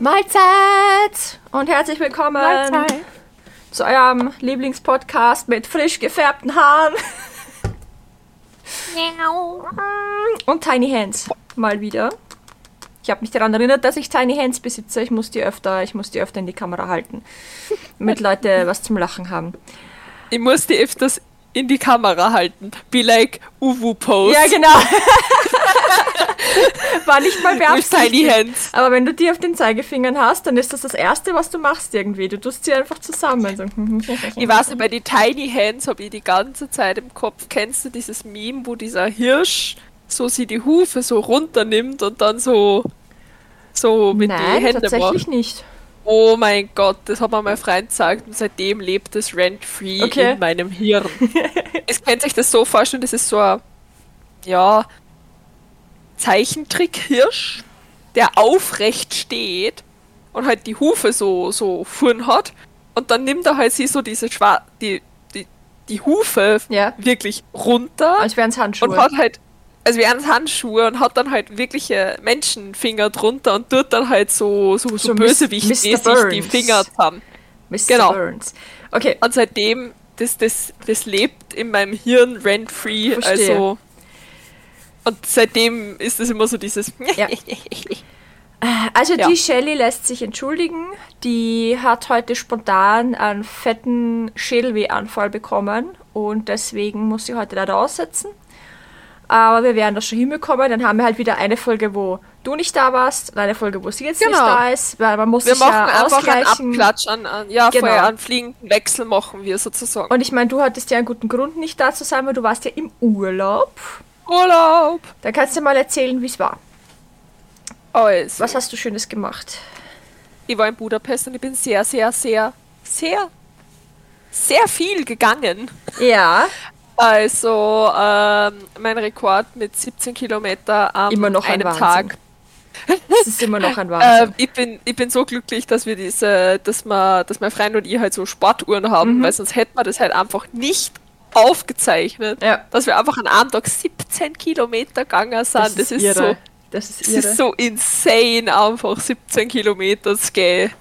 Mahlzeit und herzlich willkommen Mahlzeit. zu eurem Lieblingspodcast mit frisch gefärbten Haaren und Tiny Hands mal wieder. Ich habe mich daran erinnert, dass ich Tiny Hands besitze. Ich muss die öfter, ich muss die öfter in die Kamera halten, damit Leute was zum Lachen haben. Ich muss die öfters in die Kamera halten. Be like Uwu Pose. Ja, genau. War nicht mal beabsichtigt. tiny hands. Aber wenn du die auf den Zeigefingern hast, dann ist das das Erste, was du machst irgendwie. Du tust sie einfach zusammen. So. Ich weiß nicht, bei den Tiny Hands habe ich die ganze Zeit im Kopf. Kennst du dieses Meme, wo dieser Hirsch so sie die Hufe so runternimmt und dann so so mit den Nein, Händen tatsächlich macht? nicht. Oh mein Gott, das hat mir mein Freund gesagt und seitdem lebt es rent-free Okay. in meinem Hirn. es kann sich das so vorstellen, das ist so ein, ja, Zeichentrick-Hirsch, der aufrecht steht und halt die Hufe so, so vorn hat und dann nimmt er halt sie so diese schwar die, die, die Hufe Ja. wirklich runter Als wären es Handschuhe. und hat halt, also wie eines Handschuhe und hat dann halt wirkliche Menschenfinger drunter und tut dann halt so, so, so, So bösewichtmäßig die. Finger zusammen. Mr. genau. Burns. Okay, Und seitdem, das, das, das lebt in meinem Hirn rent-free, also. Und seitdem ist es immer so dieses. Ja. also Ja. die Shelly lässt sich entschuldigen. Die hat heute spontan einen fetten Schädelwehanfall bekommen und deswegen muss sie heute leider aussetzen. Aber wir werden das schon hinbekommen. Dann haben wir halt wieder eine Folge, wo du nicht da warst und eine Folge, wo sie jetzt nicht Genau. da ist. Weil man muss Wir sich machen ja einfach einen ausgleichen. Abklatsch an, an ja, Genau. vorher einen fliegenden Wechsel machen wir sozusagen. Und ich meine, du hattest ja einen guten Grund, nicht da zu sein, weil du warst ja im Urlaub. Urlaub! Da kannst du mal erzählen, wie es war. Also, Was hast du Schönes gemacht? ich war in Budapest und ich bin sehr, sehr, sehr, sehr, sehr viel gegangen. Ja, Also, ähm, mein Rekord mit 17 Kilometer am Immer noch ein einem Wahnsinn. Tag. das ist immer noch ein Ähm, Wahnsinn. ich, bin, ich bin so glücklich, dass wir diese, dass wir, dass mein Freund und ich halt so Sportuhren haben, Mhm. weil sonst hätten wir das halt einfach nicht aufgezeichnet. Ja. Dass wir einfach an einem Tag 17 Kilometer gegangen sind. Das, ist, so, Das ist das ist so insane, einfach 17 Kilometer zu gehen.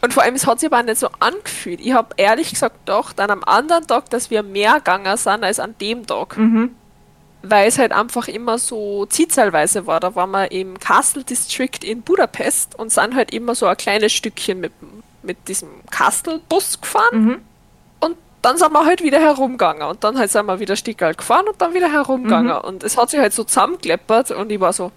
Und vor allem, es hat sich aber nicht so angefühlt. Ich habe ehrlich gesagt gedacht, an einem anderen Tag, dass wir mehr gegangen sind als an dem Tag. Mhm. Weil es halt einfach immer so zielzahlweise war. Da waren wir im Castle District in Budapest und sind halt immer so ein kleines Stückchen mit, mit diesem Castle-Bus gefahren. Mhm. Dann sind wir halt wieder herumgegangen. Und dann halt sind wir wieder Stickerl gefahren und dann wieder herumgegangen. Mhm. Und es hat sich halt so zusammengekleppert und ich war so,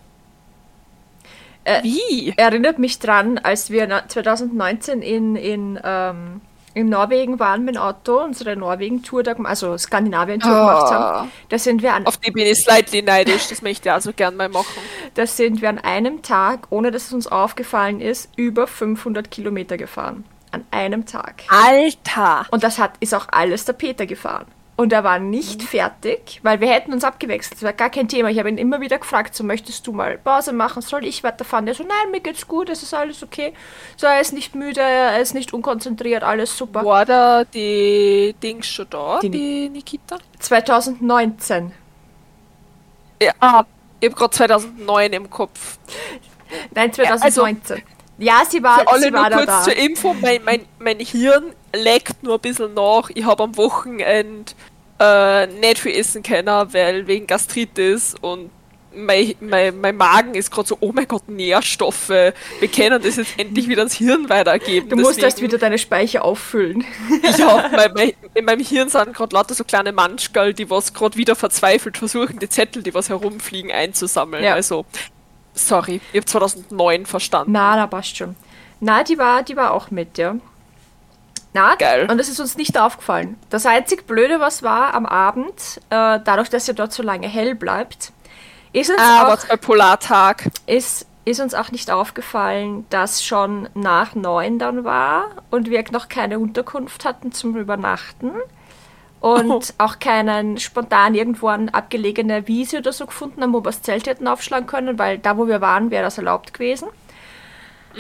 Äh, wie? Erinnert mich dran, als wir na- 2019 in, in, ähm, in Norwegen waren mit dem Auto, unsere Norwegen-Tour, also Skandinavien-Tour gemacht haben. Da sind, wir an, Auf die bin ich slightly neidisch, das möchte ich also gern mal machen. da sind wir an einem Tag, ohne dass es uns aufgefallen ist, über 500 Kilometer gefahren. An einem Tag. Alter! Und das hat, ist auch alles der Peter gefahren. Und er war nicht fertig, weil wir hätten uns abgewechselt. Das war gar kein Thema. Ich habe ihn immer wieder gefragt, so möchtest du mal Pause machen? Soll ich weiterfahren? Der so, nein, mir geht's gut, es ist alles okay. So, er ist nicht müde, er ist nicht unkonzentriert, alles super. War da die Dings schon da, Die die, Nikita? 2019. Ja, ah, ich habe gerade 2009 im Kopf. Nein, 2019. Ja, sie war, Für alle sie war nur kurz da. zur Info, mein, mein, mein Hirn leckt nur ein bisschen nach. Ich habe am Wochenende äh, nicht viel essen können, weil wegen Gastritis und mein, mein, mein Magen ist gerade so, oh mein Gott, Nährstoffe. Wir können das jetzt endlich wieder ins Hirn weitergeben. Du musst erst Deswegen- wieder deine Speicher auffüllen. Ja, mein, mein, in meinem Hirn sind gerade lauter so kleine Manschgal, die was gerade wieder verzweifelt versuchen, die Zettel, die was herumfliegen, einzusammeln. Ja. Also, sorry, ich habe 2009 verstanden. Na, da passt schon. Na, die war, die war auch mit, ja. Na, Geil. und es ist uns nicht aufgefallen. Das einzig Blöde, was war am Abend, äh, dadurch, dass ja dort so lange hell bleibt, ist uns, Ah, auch, Polartag. ist, ist uns auch nicht aufgefallen, dass schon nach neun dann war und wir noch keine Unterkunft hatten zum Übernachten und Oh. auch keinen spontan irgendwo eine abgelegene Wiese oder so gefunden haben, wo wir das Zelt hätten aufschlagen können, weil da, wo wir waren, wäre das erlaubt gewesen.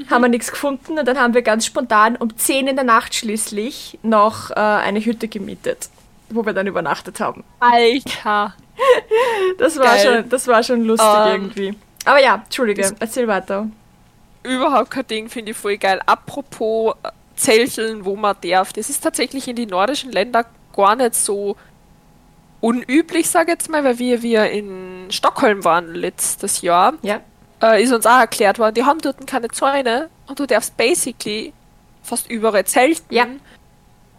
Haben wir nichts gefunden und dann haben wir ganz spontan um 10 in der Nacht schließlich noch äh, eine Hütte gemietet, wo wir dann übernachtet haben. Alter. Das war, Geil. schon, das war schon lustig Ähm, irgendwie. Aber ja, Entschuldige, erzähl weiter. überhaupt kein Ding, finde ich voll geil. Apropos äh, Zelteln, wo man darf. Das ist tatsächlich in die nordischen Länder gar nicht so unüblich, sage ich jetzt mal, weil wir, wir in Stockholm waren letztes Jahr. Ja. Äh, ist uns auch erklärt worden, die haben dort keine Zäune und du darfst basically fast überall zelten, Ja.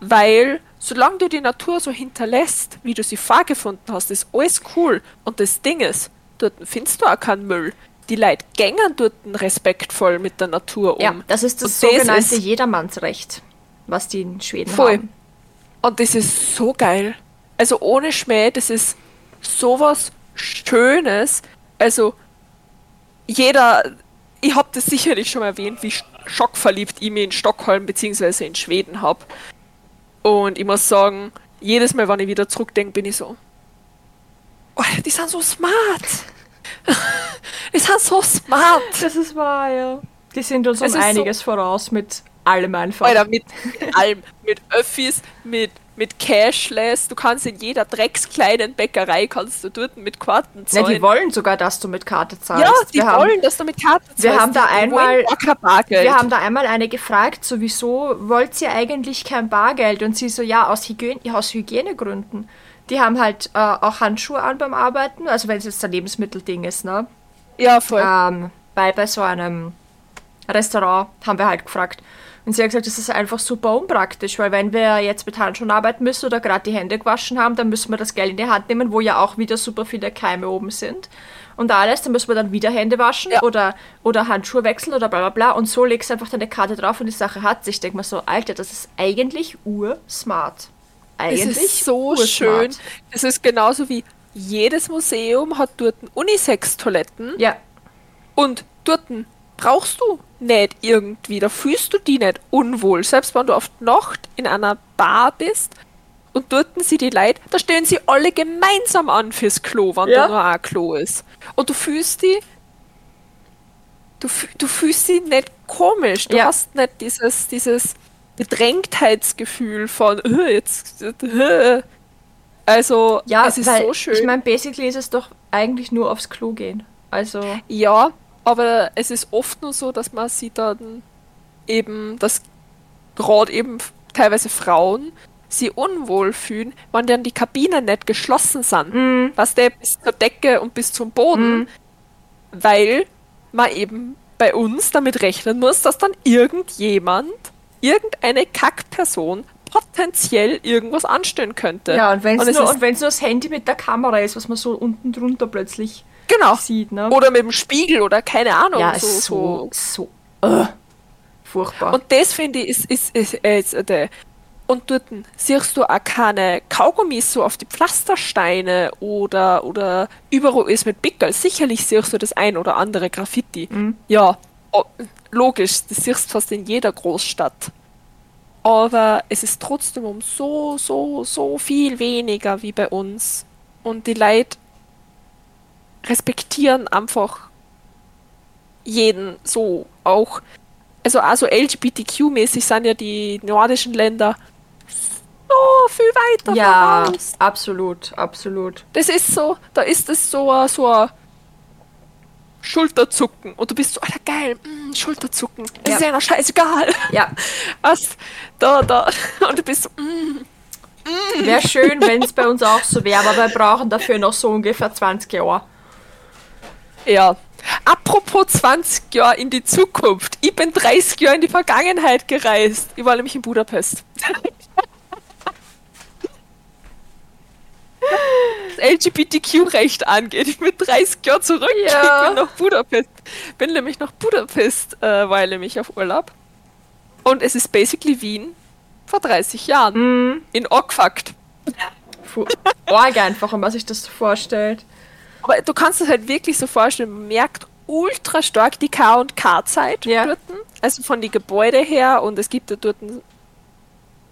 weil solange du die Natur so hinterlässt, wie du sie vorgefunden hast, ist alles cool. Und das Ding ist, dort findest du auch keinen Müll. Die Leute gängen dort respektvoll mit der Natur um. Ja, das ist das Und das sogenannte ist- Jedermannsrecht, was die in Schweden Voll. haben. Und das ist so geil. Also ohne Schmäh, das ist sowas Schönes. Also jeder, ich habe das sicherlich schon erwähnt, wie sch- schockverliebt ich mich in Stockholm bzw. in Schweden habe. Und ich muss sagen, jedes Mal, wenn ich wieder zurückdenke, bin ich so, oh, die sind so smart. die sind so smart. Das ist wahr, ja. Die sind uns um Es ist so- einiges voraus mit allem einfach. Alter, mit, mit allem. Mit Öffis, mit, mit Cashless. Du kannst in jeder dreckskleinen Bäckerei kannst du dort mit Karten ja, zahlen. die wollen sogar, dass du mit Karte zahlst. ja, die wir wollen, haben, dass du mit Karten zahlst. wir haben da einmal- wir haben da einmal eine gefragt, so wieso wollt ihr eigentlich kein Bargeld? Und sie so, ja, aus, Hygiene, ja, aus Hygienegründen. Die haben halt äh, auch Handschuhe an beim Arbeiten, also wenn es jetzt ein Lebensmittelding ist, ne? ja, voll. ähm, bei, bei so einem Restaurant haben wir halt gefragt. Und sie hat gesagt, das ist einfach super unpraktisch, weil wenn wir jetzt mit Handschuhen arbeiten müssen oder gerade die Hände gewaschen haben, dann müssen wir das Geld in die Hand nehmen, wo ja auch wieder super viele Keime oben sind. Und alles, dann müssen wir dann wieder Hände waschen Ja. oder, oder Handschuhe wechseln oder bla bla bla. Und so legst du einfach deine Karte drauf und die Sache hat sich. Ich denke mir so, Alter, das ist eigentlich ursmart. Es Eigentlich ist so ursmart. schön. Es ist genauso wie jedes Museum hat dort Unisex-Toiletten Ja, und dort brauchst du nicht irgendwie, da fühlst du dich nicht unwohl. Selbst wenn du auf die Nacht in einer Bar bist und dort sind die Leute, da stehen sie alle gemeinsam an fürs Klo, wenn Ja. da nur ein Klo ist. Und du fühlst die, du, du fühlst sie nicht komisch. Du Ja. hast nicht dieses, dieses Bedrängtheitsgefühl von, äh, jetzt, äh. also, ja es ist so schön. Ich meine, basically ist es doch eigentlich nur aufs Klo gehen. Also, Ja, aber es ist oft nur so, dass man sieht dann eben, dass gerade eben teilweise Frauen sie unwohl fühlen, wenn dann die Kabinen nicht geschlossen sind. mm, Was der bis zur Decke und bis zum Boden, Mhm. weil man eben bei uns damit rechnen muss, dass dann irgendjemand, irgendeine Kackperson potenziell irgendwas anstellen könnte. Ja, und wenn es nur, nur das Handy mit der Kamera ist, was man so unten drunter plötzlich genau. sieht, ne? Oder mit dem Spiegel oder keine Ahnung. ja, so, ist so so, so, äh, furchtbar. Und das finde ich ist, ist, ist, ist äh, der. Und dort siehst du auch keine Kaugummis so auf die Pflastersteine oder, oder überall ist mit Pickel. Sicherlich siehst du das ein oder andere Graffiti. Mhm. Ja, oh, logisch, das siehst du fast in jeder Großstadt. Aber es ist trotzdem um so, so, so viel weniger wie bei uns. Und die Leute respektieren einfach jeden so auch. Also also LGBTQ-mäßig sind ja die nordischen Länder so viel weiter ja, voraus. absolut, absolut. Das ist so, da ist es so ein, so ein Schulterzucken und du bist so, Alter, geil, mm, Schulterzucken, das Ja. ist ja noch scheißegal. Ja, Was? Da, da. Und du bist so, mm, wäre schön, wenn es bei uns auch so wäre, aber wir brauchen dafür noch so ungefähr 20 Jahre. Ja. Apropos 20 Jahre in die Zukunft. Ich bin 30 Jahre in die Vergangenheit gereist. Ich war nämlich in Budapest. Das LGBTQ-Recht angeht. Ich bin 30 Jahre zurück. Ja. Ich bin nach Budapest. Bin nämlich nach Budapest, äh, weil nämlich auf Urlaub. Und es ist basically Wien vor 30 Jahren. Mhm. In Orgfakt. Org einfach, wenn man sich das so vorstellt. Aber du kannst es halt wirklich so vorstellen, man merkt ultra stark die K- und K-Zeit Ja. dort. Also von den Gebäude her und es gibt ja dort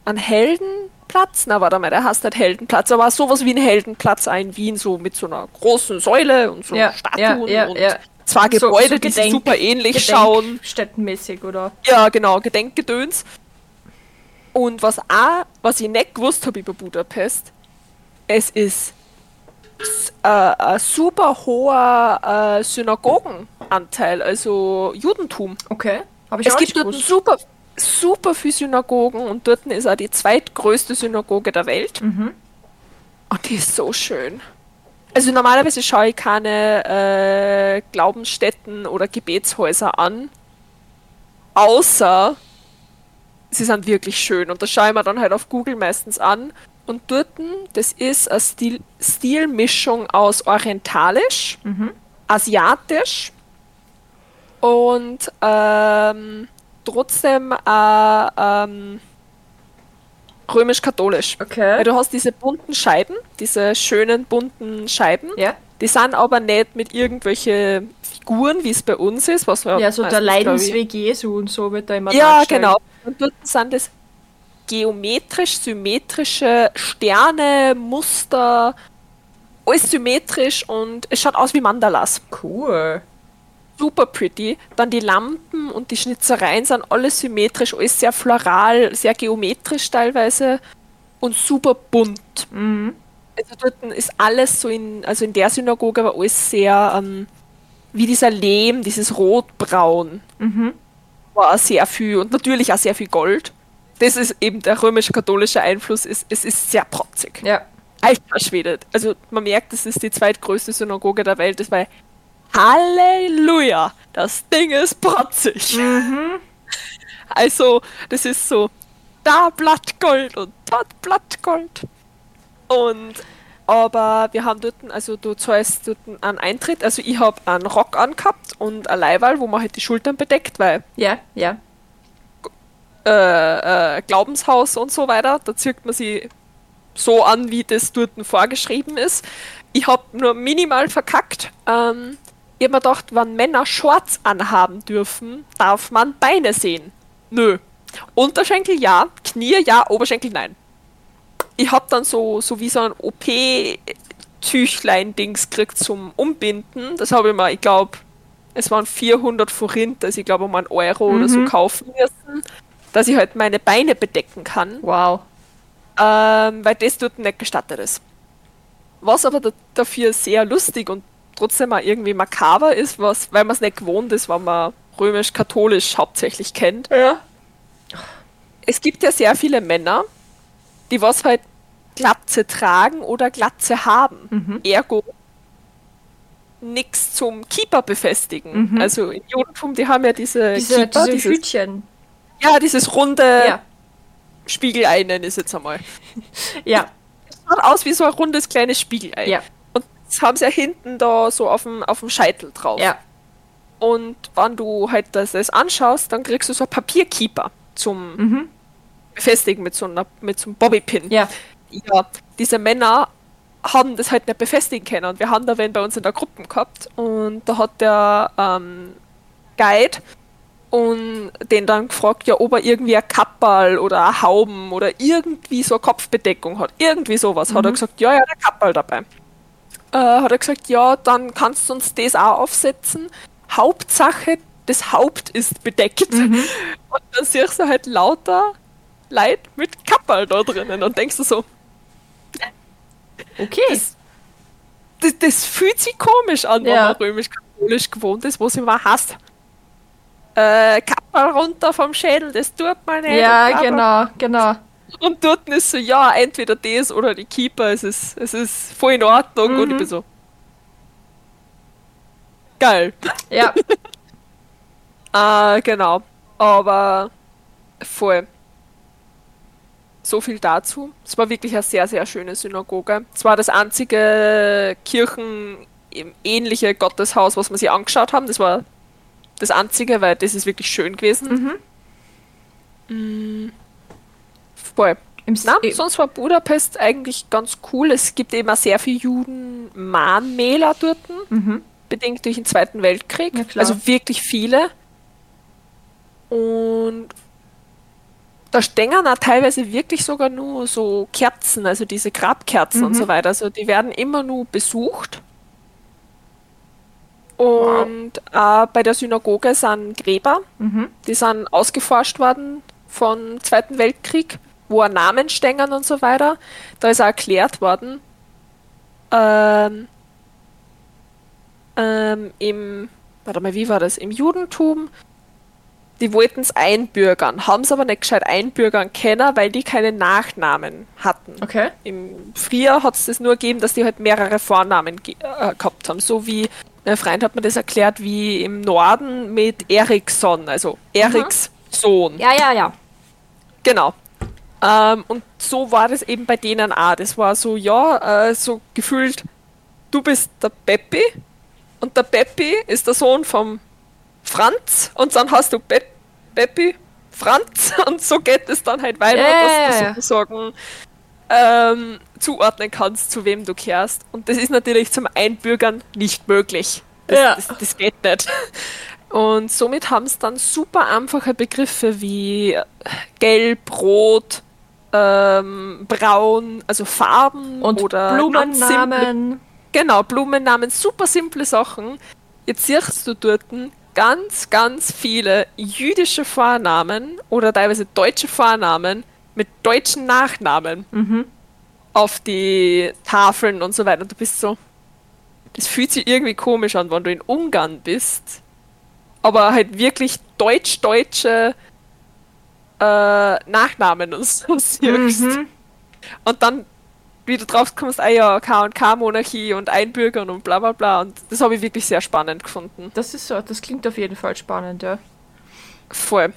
einen Heldenplatz. Na, warte mal, der heißt nicht Heldenplatz, aber sowas wie ein Heldenplatz in Wien, so mit so einer großen Säule und so Ja, Statuen ja, und zwei So- Gebäude, so die sich Gedenk- super ähnlich schauen. Gedenkstättenmäßig, oder? Ja, genau, Gedenkgedöns. Und was auch, was ich nicht gewusst habe über Budapest, es ist äh, ein super hoher äh, Synagogenbau Judenanteil, also Judentum. Okay. Habe ich Es auch gibt nicht dort gewusst. super, super viele Synagogen und dort ist auch die zweitgrößte Synagoge der Welt. Mhm. Und die ist so schön. Also normalerweise schaue ich keine äh, Glaubensstätten oder Gebetshäuser an, außer sie sind wirklich schön. Und das schaue ich mir dann halt auf Google meistens an. Und dort, das ist eine Stil Stilmischung aus orientalisch, Mhm. asiatisch und ähm, trotzdem äh, ähm, römisch-katholisch. Weil Okay. du hast diese bunten Scheiben, diese schönen bunten Scheiben. Ja. Die sind aber nicht mit irgendwelche Figuren, wie es bei uns ist. Was wir Ja, so der Leidensweg Jesu und so wird da immer Ja, genau. Und dort sind es geometrisch, symmetrische Sterne, Muster, alles symmetrisch und es schaut aus wie Mandalas. Cool. Super pretty. Dann die Lampen und die Schnitzereien sind alles symmetrisch, alles sehr floral, sehr geometrisch teilweise und super bunt. Mhm. Also dort ist alles so in, also in der Synagoge war alles sehr ähm, wie dieser Lehm, dieses Rotbraun. Mhm. War sehr viel und natürlich auch sehr viel Gold. Das ist eben der römisch-katholische Einfluss, ist, es ist sehr protzig. Ja. Alter Schwede. Also man merkt, das ist die zweitgrößte Synagoge der Welt, das war Halleluja! Das Ding ist protzig. Also, das ist so, da Blattgold und dort Blattgold. Und, aber wir haben dort, also du zahlst dort einen Eintritt, also ich habe einen Rock angehabt und ein Leihwahl, wo man halt die Schultern bedeckt, weil Ja, ja. Äh, äh, Glaubenshaus und so weiter, da zieht man sie so an, wie das dort vorgeschrieben ist. Ich habe nur minimal verkackt. Ähm, ich habe mir gedacht, wenn Männer Shorts anhaben dürfen, darf man Beine sehen. Nö. Unterschenkel ja, Knie ja, Oberschenkel nein. Ich habe dann so, so wie so ein OP-Tüchlein-Dings gekriegt zum Umbinden. Das habe ich mir, ich glaube, es waren 400 Forint, also ich glaube um einen Euro oder so kaufen müssen, dass ich halt meine Beine bedecken kann Wow. ähm, weil das dort nicht gestattet ist. Was aber da, dafür sehr lustig und trotzdem auch irgendwie makaber ist, was, weil man es nicht gewohnt ist, wenn man römisch-katholisch hauptsächlich kennt. Ja. Es gibt ja sehr viele Männer, die was halt Glatze tragen oder Glatze haben. Ergo nichts zum Keeper befestigen. Also im Judentum, die haben ja diese, Diese, Keeper, diese Hütchen. Ja, dieses runde Ja. Spiegelei nenne ich es jetzt einmal. Ja. schaut aus wie so ein rundes kleines Spiegelei. Ja. Und das haben sie ja hinten da so auf dem, auf dem Scheitel drauf. Ja. Und wenn du halt das, das anschaust, dann kriegst du so ein Papierkeeper zum Befestigen mit so, einer, mit so einem Bobbypin. Mhm. Ja. ja. Diese Männer haben das halt nicht befestigen können. Und wir haben da wen bei uns in der Gruppe gehabt und da hat der ähm, Guide und den dann gefragt, ja, ob er irgendwie ein Kapperl oder ein Hauben oder irgendwie so eine Kopfbedeckung hat. Irgendwie sowas. Hat er gesagt, ja, ja, der Kapperl dabei. Äh, hat er gesagt, ja, dann kannst du uns das auch aufsetzen. Hauptsache, das Haupt ist bedeckt. Und dann siehst du halt lauter Leute mit Kapperl da drinnen und denkst du so, Okay. das, das, das fühlt sich komisch an, wenn Ja. man römisch-katholisch gewohnt ist, wo sie immer hasst. Äh, Kapperl runter vom Schädel, das tut man nicht. ja, genau, genau. Und dort ist so, ja, entweder das oder die Keeper, es ist, es ist voll in Ordnung. Und ich bin so, geil. Ja. Ah, genau. Aber voll. So viel dazu. Es war wirklich eine sehr, sehr schöne Synagoge. Es war das einzige kirchenähnliche Gotteshaus, was wir sich angeschaut haben. Das war das einzige, weil das ist wirklich schön gewesen. Mm. Voll. Im Na, S- sonst war Budapest eigentlich ganz cool. Es gibt eben auch sehr viele Juden-Mahnmäler dort, Mhm. bedingt durch den Zweiten Weltkrieg. Ja, also wirklich viele. Und da stehen auch teilweise wirklich sogar nur so Kerzen, also diese Grabkerzen und Mhm. so weiter. Also die werden immer nur besucht. Und äh, bei der Synagoge sind Gräber, Mhm. die sind ausgeforscht worden vom Zweiten Weltkrieg, wo Namen stehen und so weiter. Da ist auch erklärt worden, ähm, ähm, im, warte mal, wie war das? Im Judentum, die wollten es einbürgern, haben es aber nicht gescheit einbürgern können, weil die keine Nachnamen hatten. Okay. Im Frühjahr hat es das nur gegeben, dass die halt mehrere Vornamen ge äh, gehabt haben. So wie, mein Freund hat mir das erklärt, wie im Norden mit Eriksson, also Eriks Sohn. Ja, ja, ja. Genau. Ähm, und so war das eben bei denen auch. Das war so, ja, äh, so gefühlt, du bist der Peppi und der Peppi ist der Sohn vom Franz und dann hast du Pe Peppi, Franz und so geht es dann halt weiter, Ja, dass ja. sozusagen ähm, zuordnen kannst, zu wem du kehrst. Und das ist natürlich zum Einbürgern nicht möglich. Das, Ja. das, das geht nicht. Und somit haben es dann super einfache Begriffe wie äh, gelb, rot, ähm, braun, also Farben Und oder Blumennamen. Genau, Blumennamen, super simple Sachen. Jetzt siehst du dort ganz, ganz viele jüdische Vornamen oder teilweise deutsche Vornamen mit deutschen Nachnamen Mhm. auf die Tafeln und so weiter. Und du bist so, das fühlt sich irgendwie komisch an, wenn du in Ungarn bist, aber halt wirklich deutsch-deutsche äh, Nachnamen und so siehst. Mhm. Und dann wieder drauf kommst, ah ja, K&K-Monarchie und Einbürgern und bla bla bla. Und das habe ich wirklich sehr spannend gefunden. Das ist so, das klingt auf jeden Fall spannend, ja. Voll.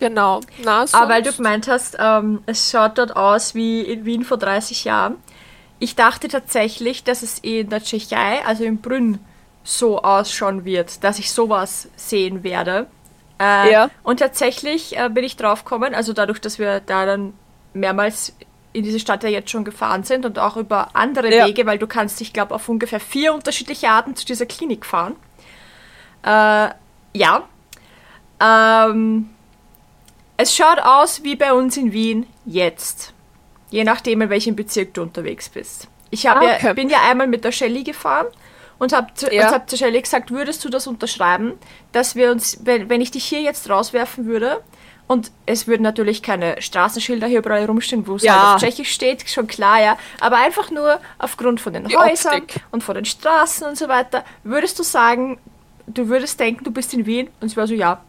Genau. Na, Aber weil du sonst- gemeint hast, ähm, es schaut dort aus wie in Wien vor 30 Jahren. Ich dachte tatsächlich, dass es in der Tschechei, also in Brünn, so ausschauen wird, dass ich sowas sehen werde. Äh, Ja. Und tatsächlich äh, bin ich drauf gekommen, also dadurch, dass wir da dann mehrmals in diese Stadt ja jetzt schon gefahren sind und auch über andere Ja. Wege, weil du kannst, ich glaube, auf ungefähr vier unterschiedliche Arten zu dieser Klinik fahren. Äh, ja. Ähm, es schaut aus wie bei uns in Wien jetzt. Je nachdem, in welchem Bezirk du unterwegs bist. Ich Ah, ja, okay. bin ja einmal mit der Shelly gefahren und habe zu, Ja. hab zu Shelly gesagt, würdest du das unterschreiben, dass wir uns, wenn, wenn ich dich hier jetzt rauswerfen würde, und es würden natürlich keine Straßenschilder hier überall rumstehen, wo es Ja. halt auf Tschechisch steht, schon klar, ja. Aber einfach nur aufgrund von den Die Häusern Optik. und von den Straßen und so weiter, würdest du sagen, du würdest denken, du bist in Wien? Und ich war so, ja.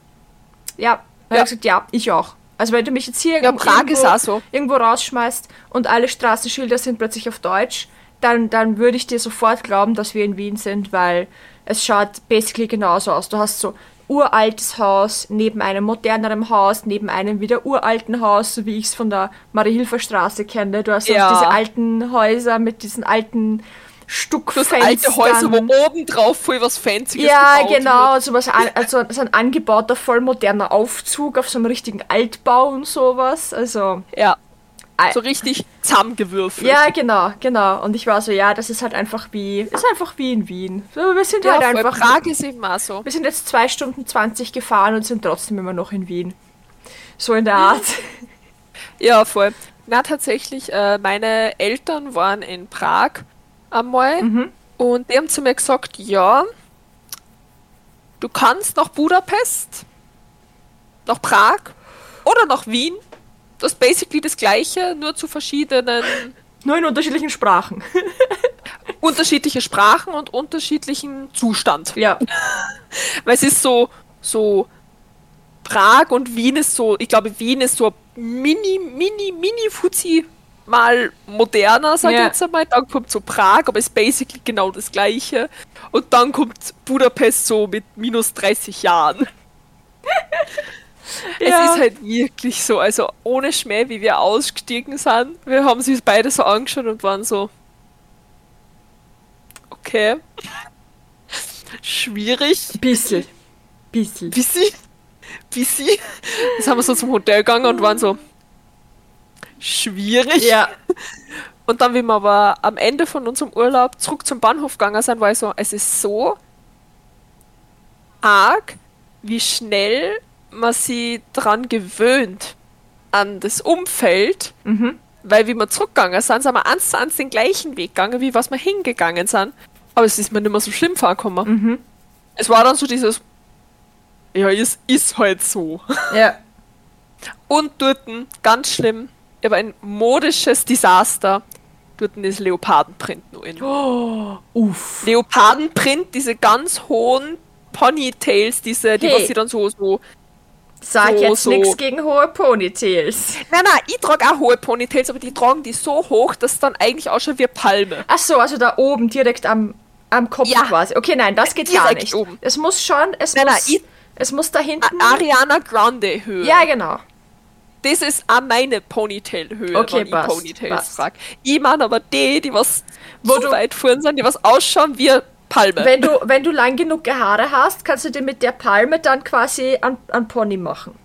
Ja. Ja. ich gesagt, ja, ich auch. Also wenn du mich jetzt hier Ja, irgendwo, so. irgendwo rausschmeißt und alle Straßenschilder sind plötzlich auf Deutsch, dann, dann würde ich dir sofort glauben, dass wir in Wien sind, weil es schaut basically genauso aus. Du hast so uraltes Haus neben einem moderneren Haus, neben einem wieder uralten Haus, so wie ich es von der Marie-Hilfer-Straße kenne. Du hast Ja. diese alten Häuser mit diesen alten Hast Stuckfenstern. alte Häuser, wo oben drauf voll was Fancyes Ja, genau, wird. so, was an, also so ein angebauter, voll moderner Aufzug auf so einem richtigen Altbau und sowas. Also, Ja, so richtig zusammengewürfelt. ja, genau, genau. Und ich war so, ja, das ist halt einfach wie, ist einfach wie in Wien. So, wir sind ja halt einfach, Prag ist eben auch so. wir sind jetzt zwei Stunden 20 gefahren und sind trotzdem immer noch in Wien. So in der Art. Ja, voll. Na, tatsächlich, äh, meine Eltern waren in Prag einmal Mhm. und die haben zu mir gesagt, ja, du kannst nach Budapest, nach Prag oder nach Wien. Das ist basically das gleiche, nur zu verschiedenen Nur in unterschiedlichen Sprachen. unterschiedliche Sprachen und unterschiedlichen Zustand. ja. Weil es ist so, so Prag und Wien ist so, ich glaube, Wien ist so mini, mini, mini Fuzzi mal moderner, sag ich Ja. jetzt einmal. Dann kommt so Prag, aber ist basically genau das gleiche. Und dann kommt Budapest so mit minus 30 Jahren. Ja. Es ist halt wirklich so, also ohne Schmäh, wie wir ausgestiegen sind. Wir haben sie beide so angeschaut und waren so, okay, schwierig. Bisschen. Bisschen. Bissi, Bissi. Jetzt haben wir so zum Hotel gegangen und waren so schwierig. Ja. Und dann, wie wir aber am Ende von unserem Urlaub zurück zum Bahnhof gegangen sind, war ich so, es ist so arg, wie schnell man sich dran gewöhnt an das Umfeld, Mhm. weil wie wir zurückgegangen sind, sind wir eins zu eins den gleichen Weg gegangen, wie was wir hingegangen sind. Aber es ist mir nicht mehr so schlimm vorgekommen. Mhm. Es war dann so dieses, ja, es ist halt so. Ja. Und dort, ganz schlimm, aber ein modisches Desaster. Dort ist Leopardenprint nur in. Oh, uff. Leopardenprint, diese ganz hohen Ponytails, diese, die Hey. was sie dann so, so. Sag So, jetzt so. nichts gegen hohe Ponytails. Nein, nein, ich trage auch hohe Ponytails, aber die tragen die so hoch, dass es dann eigentlich ausschaut wie eine Palme. Ach so, also da oben direkt am, am Kopf Ja. quasi. Okay, nein, das geht gar Direkt nicht. oben. Es muss schon, es Nein, nein, muss, ich- es muss da hinten. Ariana Grande Höhe. ja, genau. Das ist auch meine Ponytail-Höhe, Okay, wenn passt, ich Ponytails passt. trage. Ich meine aber die, die was Wo zu du- weit vorn sind, die was ausschauen wie Palme. Wenn du, wenn du lang genug Haare hast, kannst du dir mit der Palme dann quasi an, an Pony machen.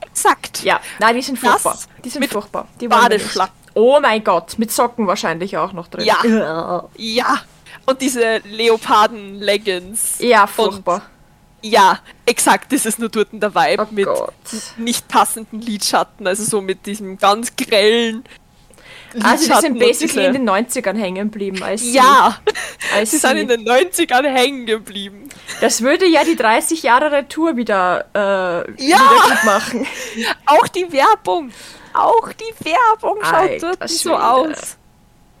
Exakt. Ja, nein, die sind Das furchtbar. Die sind mit furchtbar. Die. Badeschlappen. Oh mein Gott, mit Socken wahrscheinlich auch noch drin. Ja. Ja. Und diese Leoparden-Leggings. Ja, Und furchtbar. Ja, exakt, das ist nur dort der Vibe Oh mit Gott. nicht passenden Lidschatten, also so mit diesem ganz grellen Also die sind basically in den 90ern hängen geblieben. Ja, sie sind in den 90ern hängen geblieben. Das würde ja die 30 Jahre Retour wieder, äh, Ja! wieder gut machen. Auch die Werbung. Auch die Werbung schaut Alter dort so aus.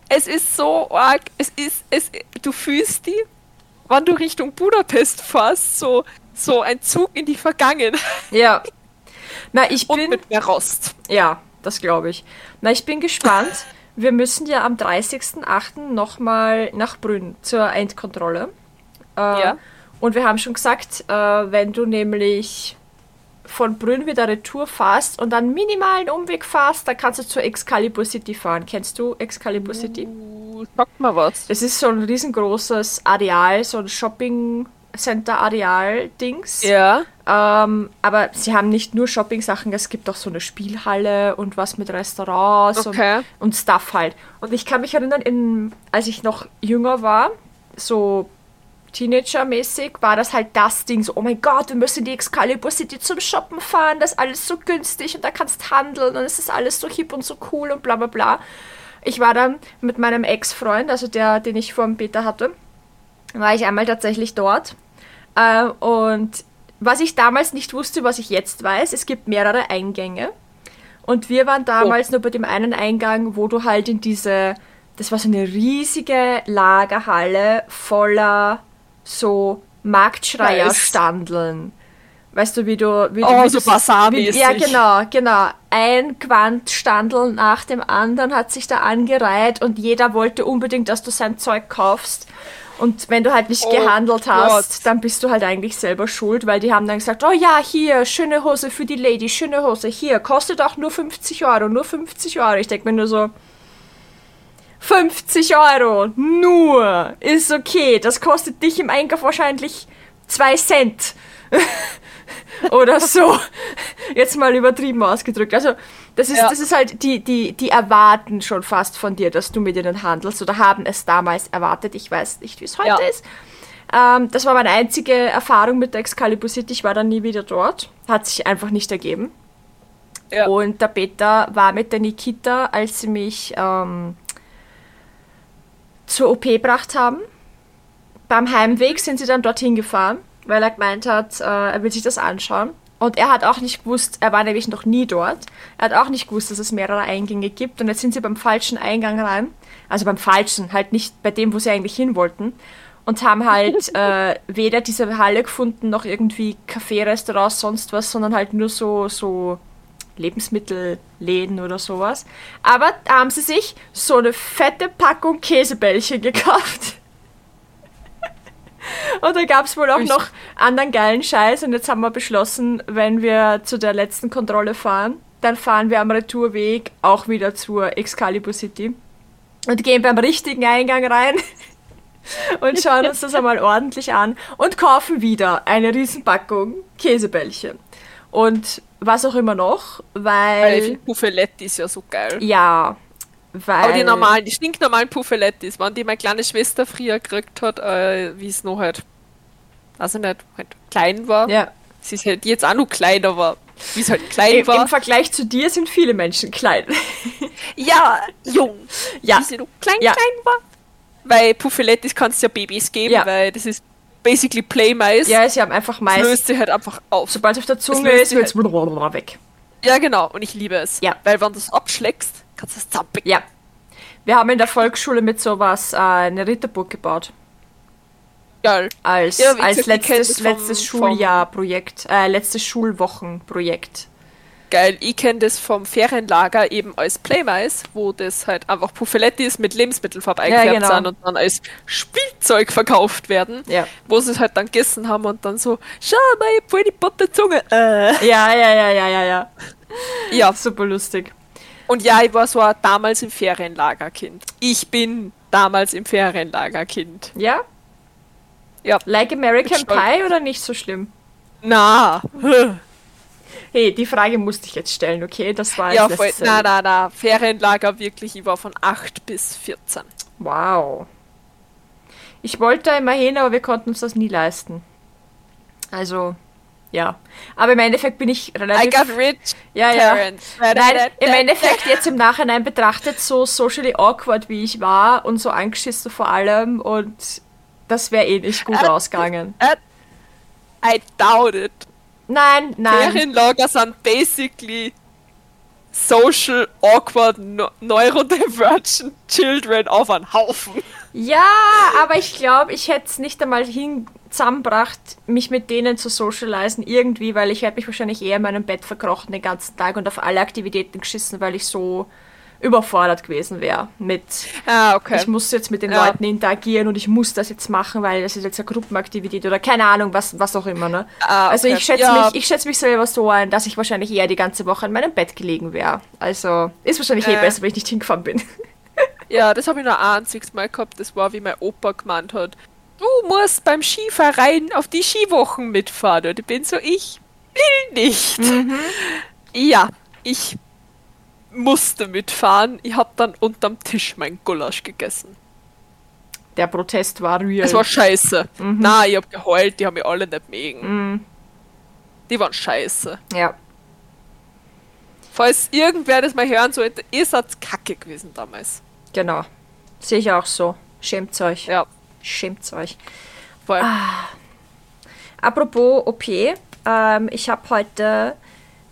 Es ist so arg. Es ist, es, du fühlst die, wenn du Richtung Budapest fährst, so, so ein Zug in die Vergangenheit Ja. Na, ich und bin. mit mehr Rost. Ja, das glaube ich. Na, ich bin gespannt. Wir müssen ja am 30.08. nochmal nach Brünn zur Endkontrolle. Äh, Ja. Und wir haben schon gesagt, äh, wenn du nämlich von Brünn wieder Retour fährst und dann minimalen Umweg fährst, dann kannst du zur Excalibur City fahren. Kennst du Excalibur City? Uh, Sag mal was. Das ist so ein riesengroßes Areal, so ein Shopping-Center-Areal-Dings. Ja. Ähm, aber sie haben nicht nur Shopping-Sachen, es gibt auch so eine Spielhalle und was mit Restaurants Okay. und, und Stuff halt. Und ich kann mich erinnern, in, als ich noch jünger war, so Teenager-mäßig, war das halt das Ding, so, oh mein Gott, wir müssen in die Excalibur City zum Shoppen fahren, das ist alles so günstig und da kannst handeln und es ist alles so hip und so cool und bla bla bla. Ich war dann mit meinem Ex-Freund, also der, den ich vor dem Beta hatte, war ich einmal tatsächlich dort. Äh, und was ich damals nicht wusste, was ich jetzt weiß, es gibt mehrere Eingänge. Und wir waren damals nur bei dem einen Eingang, wo du halt in diese, das war so eine riesige Lagerhalle voller so Marktschreierstandeln. Weißt du, wie du... Wie, Oh, wie so wie- Ja, genau, genau. Ein Quantstandel nach dem anderen hat sich da angereiht und jeder wollte unbedingt, dass du sein Zeug kaufst. Und wenn du halt nicht Oh gehandelt hast, Gott. dann bist du halt eigentlich selber schuld, weil die haben dann gesagt, oh ja, hier, schöne Hose für die Lady, schöne Hose, hier, kostet auch nur 50 Euro, nur 50 Euro. Ich denke mir nur so, 50 Euro, nur, ist okay. Das kostet dich im Einkauf wahrscheinlich 2 Cent. Oder so. Jetzt mal übertrieben ausgedrückt. Also, das ist, Ja. das ist halt, die, die, die erwarten schon fast von dir, dass du mit ihnen handelst oder haben es damals erwartet. Ich weiß nicht, wie es heute Ja. ist. Ähm, das war meine einzige Erfahrung mit der Excalibur City. Ich war dann nie wieder dort. Hat sich einfach nicht ergeben. Ja. Und der Peter war mit der Nikita, als sie mich ähm, zur OP gebracht haben. Beim Heimweg sind sie dann dorthin gefahren, weil er gemeint hat, äh, er will sich das anschauen. Und er hat auch nicht gewusst, er war nämlich noch nie dort. Er hat auch nicht gewusst, dass es mehrere Eingänge gibt. Und jetzt sind sie beim falschen Eingang rein. Also beim falschen, halt nicht bei dem, wo sie eigentlich hin wollten. Und haben halt äh, weder diese Halle gefunden, noch irgendwie Café, Restaurants, sonst was, sondern halt nur so, so Lebensmittelläden oder sowas. Aber da haben sie sich so eine fette Packung Käsebällchen gekauft. Und da gab es wohl auch noch anderen geilen Scheiß. Und jetzt haben wir beschlossen, wenn wir zu der letzten Kontrolle fahren, dann fahren wir am Retourweg auch wieder zur Excalibur City. Und gehen beim richtigen Eingang rein und schauen uns das einmal ordentlich an und kaufen wieder eine Riesenpackung Käsebällchen. Und was auch immer noch, Weil weil. ich finde Puffeletti ist ja so geil. Ja, weil. Aber die normalen, die stinknormalen Puffelettis, waren die meine kleine Schwester früher gekriegt hat, äh, wie es noch halt, also nicht, halt klein war. Ja. Sie ist halt jetzt auch noch klein, aber wie es halt klein Im, war. Im Vergleich zu dir sind viele Menschen klein. Ja, jung. Ja. Wie sie noch klein, Ja. klein war. Weil Puffelettis kannst du ja Babys geben, Ja. weil das ist basically Play-Mais. Ja, sie haben einfach Das meist. löst sich halt einfach auf. Sobald es auf der Zunge ist, wird es weg. Ja, genau. Und ich liebe es. Ja. Weil wenn du es abschlägst, kannst du es zappig. Ja. Wir haben in der Volksschule mit sowas äh, eine Ritterburg gebaut. Geil. als, Ja, als letztes, vom- letztes Schuljahrprojekt, äh, letztes Schulwochenprojekt. Geil, ich kenne das vom Ferienlager eben als Playmais, wo das halt einfach Puffelettis mit Lebensmittelfarbe eingefärbt genau. sind und dann als Spielzeug verkauft werden. Ja. Wo sie es halt dann gegessen haben und dann so, schau mal, ich voll die Butter Zunge. Äh. Ja, ja, ja, ja, ja, ja. Ja, Super lustig. und ja, ich war so damals im Ferienlagerkind. Ich bin damals im Ferienlagerkind. Ja? Ja. Like American. Pie oder nicht so schlimm? Na, Hey, die Frage musste ich jetzt stellen, okay? Das war ja, voll, letztes- na, na, na, Ferienlager wirklich, ich war von 8 bis 14. Wow. Ich wollte immer hin, aber wir konnten uns das nie leisten. Also, ja. Aber im Endeffekt bin ich I relativ. got rich ja, ja. parents. Nein, im Endeffekt jetzt im Nachhinein betrachtet, so socially awkward wie ich war und so angeschissen vor allem und das wäre eh nicht gut Äh, ausgegangen. I doubt it. Nein, nein. Ferienlager sind basically social awkward no neurodivergent children auf einen Haufen. Ja, aber ich glaube, ich hätte es nicht einmal hin zusammengebracht, mich mit denen zu socialisen irgendwie, weil ich hätte mich wahrscheinlich eher in meinem Bett verkrochen den ganzen Tag und auf alle Aktivitäten geschissen, weil ich so überfordert gewesen wäre mit Ah, okay. ich muss jetzt mit den Ja. Leuten interagieren und ich muss das jetzt machen, weil das ist jetzt eine Gruppenaktivität oder keine Ahnung, was, was auch immer. Ne? Ah, Also okay. ich schätze Ja. mich, ich schätze mich selber so ein, dass ich wahrscheinlich eher die ganze Woche in meinem Bett gelegen wäre. Also ist wahrscheinlich eh Äh. besser, wenn ich nicht hingefahren bin. Ja, das habe ich nur ein einziges Mal gehabt. Das war, wie mein Opa gemeint hat. Du musst beim Skiverein auf die Skiwochen mitfahren. Und ich bin so, ich will nicht. Mhm. Ja, ich musste mitfahren. Ich habe dann unterm Tisch mein Gulasch gegessen. Der Protest war real. Es war scheiße. Mhm. Na, ich hab geheult, die haben mich alle nicht mögen. Die waren scheiße. ja. Falls irgendwer das mal hören sollte, ihr seid kacke gewesen damals. Genau. Sehe ich auch so. Schämt euch. Ja, Schämt euch. voll. Ah. Apropos OP, ähm, ich habe heute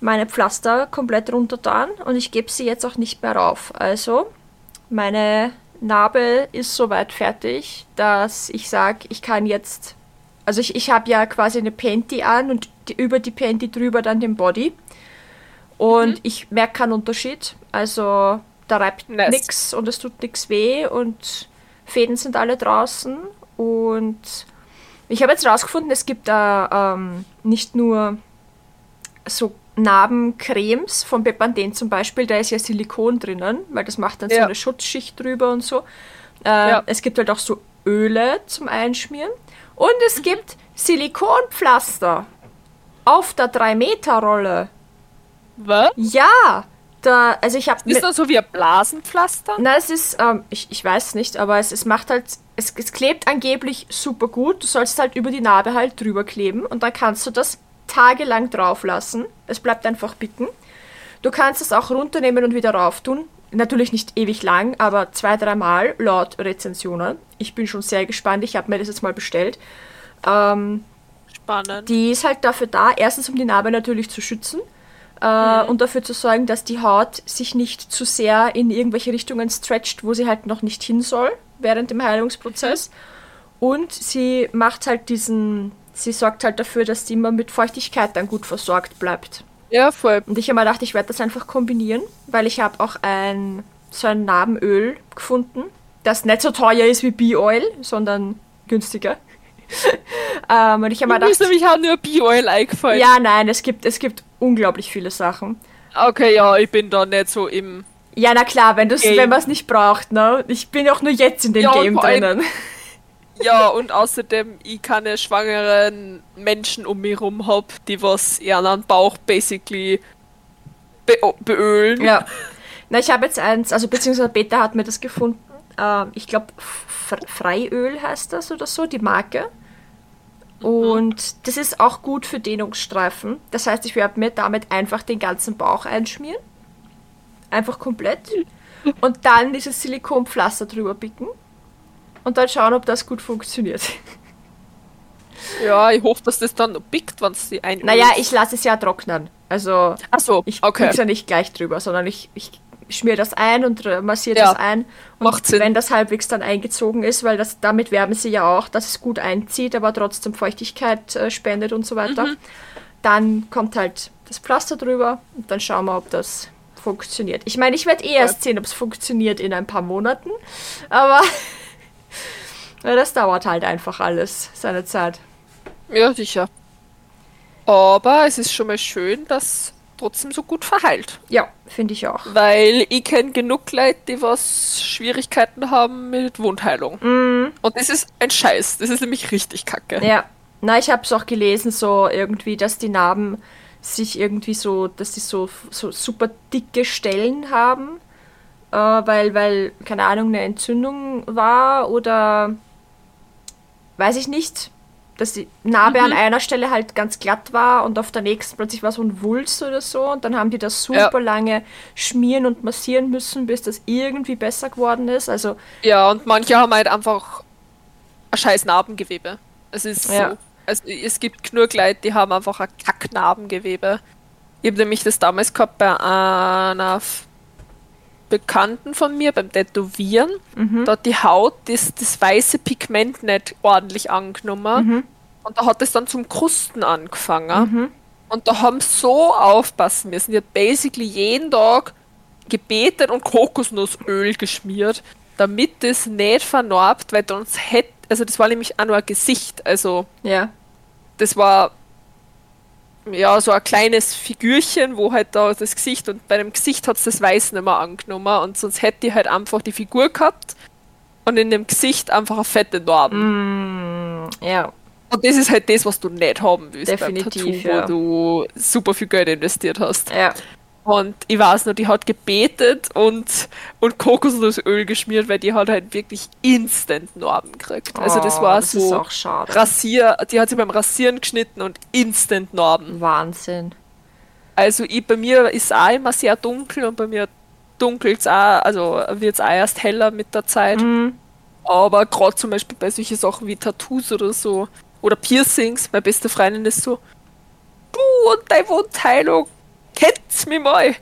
meine Pflaster komplett runtergetan und ich gebe sie jetzt auch nicht mehr rauf. Also, meine Narbe ist soweit fertig, dass ich sage, ich kann jetzt. Also, ich, ich habe ja quasi eine Panty an und die, über die Panty drüber dann den Body. Und ich merke keinen Unterschied. Also, da reibt Nice. nichts und es tut nichts weh und Fäden sind alle draußen. Und ich habe jetzt rausgefunden, es gibt da ähm, nicht nur so Narbencremes von Bepanthen zum Beispiel, da ist ja Silikon drinnen, weil das macht dann so Ja. eine Schutzschicht drüber und so. Äh, Ja. Es gibt halt auch so Öle zum Einschmieren. Und es gibt Silikonpflaster auf der 3-Meter-Rolle. Was? Ja, da, also ich habe Ist das so wie ein Blasenpflaster? na, es ist, ähm, ich, ich weiß nicht, aber es, es macht halt, es, es klebt angeblich super gut. Du sollst halt über die Narbe halt drüber kleben und dann kannst du das tagelang drauf lassen. Es bleibt einfach bicken. Du kannst es auch runternehmen und wieder rauf tun. Natürlich nicht ewig lang, aber zwei, dreimal laut Rezensionen. Ich bin schon sehr gespannt. Ich habe mir das jetzt mal bestellt. Ähm, Spannend. die ist halt dafür da, erstens um die Narbe natürlich zu schützen äh, und dafür zu sorgen, dass die Haut sich nicht zu sehr in irgendwelche Richtungen stretcht, wo sie halt noch nicht hin soll während dem Heilungsprozess. Und sie macht halt diesen, sie sorgt halt dafür, dass die immer mit Feuchtigkeit dann gut versorgt bleibt. Ja, voll. Und ich habe mir gedacht, ich werde das einfach kombinieren, weil ich habe auch ein so ein Narbenöl gefunden, das nicht so teuer ist wie Bee-Oil, sondern günstiger. ähm, und ich habe mir gedacht, nämlich auch nur Bio-Oil eingefallen. ja, nein, es gibt, es gibt unglaublich viele Sachen. Okay, ja, ich bin da nicht so im. Ja, na klar, wenn, wenn man es nicht braucht, ne? Ich bin auch nur jetzt in dem Ja, Game drinnen. Ja, und außerdem, ich keine schwangeren Menschen um mich rum hab, die was ihren Bauch basically be beölen. Ja. Na, ich habe jetzt eins, also beziehungsweise Beta hat mir das gefunden. Ähm, ich glaube, Freiöl heißt das oder so, die Marke. Und das ist auch gut für Dehnungsstreifen. Das heißt, ich werde mir damit einfach den ganzen Bauch einschmieren. Einfach komplett. Und dann dieses Silikonpflaster drüber picken. Und dann schauen, ob das gut funktioniert. Ja, ich hoffe, dass das dann pickt, wenn sie ein. Naja, ich lasse es ja trocknen. Also Achso, ich okay. pick's ja nicht gleich drüber, sondern ich, ich schmier das ein und massiert Ja, das ein. Und macht Sinn. wenn das halbwegs dann eingezogen ist, weil das damit werben sie ja auch, dass es gut einzieht, aber trotzdem Feuchtigkeit äh, spendet und so weiter. Mhm. Dann kommt halt das Pflaster drüber und dann schauen wir, ob das funktioniert. Ich meine, ich werde eh erst sehen, ob es funktioniert in ein paar Monaten, aber ja, das dauert halt einfach alles seine Zeit. Ja, sicher. Aber es ist schon mal schön, dass trotzdem so gut verheilt. Ja, finde ich auch. Weil ich kenne genug Leute, die was Schwierigkeiten haben mit Wundheilung. Und das ist ein Scheiß. Das ist nämlich richtig kacke. Ja, na, ich habe es auch gelesen, so irgendwie, dass die Narben sich irgendwie so, dass die so, so super dicke Stellen haben, äh, weil, weil, keine Ahnung, eine Entzündung war oder weiß ich nicht, dass die Narbe an einer Stelle halt ganz glatt war und auf der nächsten plötzlich war so ein Wulst oder so und dann haben die das super Ja. lange schmieren und massieren müssen, bis das irgendwie besser geworden ist. Also, Ja, und manche haben halt einfach ein scheiß Narbengewebe. Es ist Ja. so. Also, es gibt Leute, die haben einfach ein Kacknarbengewebe. Ich habe nämlich das damals gehabt bei einer Bekannten von mir beim Tätowieren. Da hat die Haut das, das weiße Pigment nicht ordentlich angenommen. Und da hat es dann zum Krusten angefangen. Und da haben sie so aufpassen müssen. Die hat basically jeden Tag gebetet und Kokosnussöl geschmiert, damit das nicht vernarbt, weil sonst hätte, also das war nämlich auch nur ein Gesicht, also ja. das war ja so ein kleines Figürchen, wo halt da das Gesicht und bei dem Gesicht hat es das Weiß nicht mehr angenommen und sonst hätte die halt einfach die Figur gehabt und in dem Gesicht einfach eine fette Narben. Ja, Und das ist halt das, was du nicht haben willst Definitiv, Tattoo, ja. wo du super viel Geld investiert hast. ja. Und ich weiß noch, die hat gebetet und, und Kokosnussöl geschmiert, weil die hat halt wirklich instant Narben gekriegt. Also das Oh, war das ist so auch schade. Rasier, die hat sie beim Rasieren geschnitten und instant Narben. Wahnsinn. Also ich, bei mir ist auch immer sehr dunkel und bei mir dunkelt es auch, also wird es auch erst heller mit der Zeit. Mhm. Aber gerade zum Beispiel bei solchen Sachen wie Tattoos oder so oder Piercings, meine beste Freundin ist so, du und deine Wundheilung, kennst mich mal,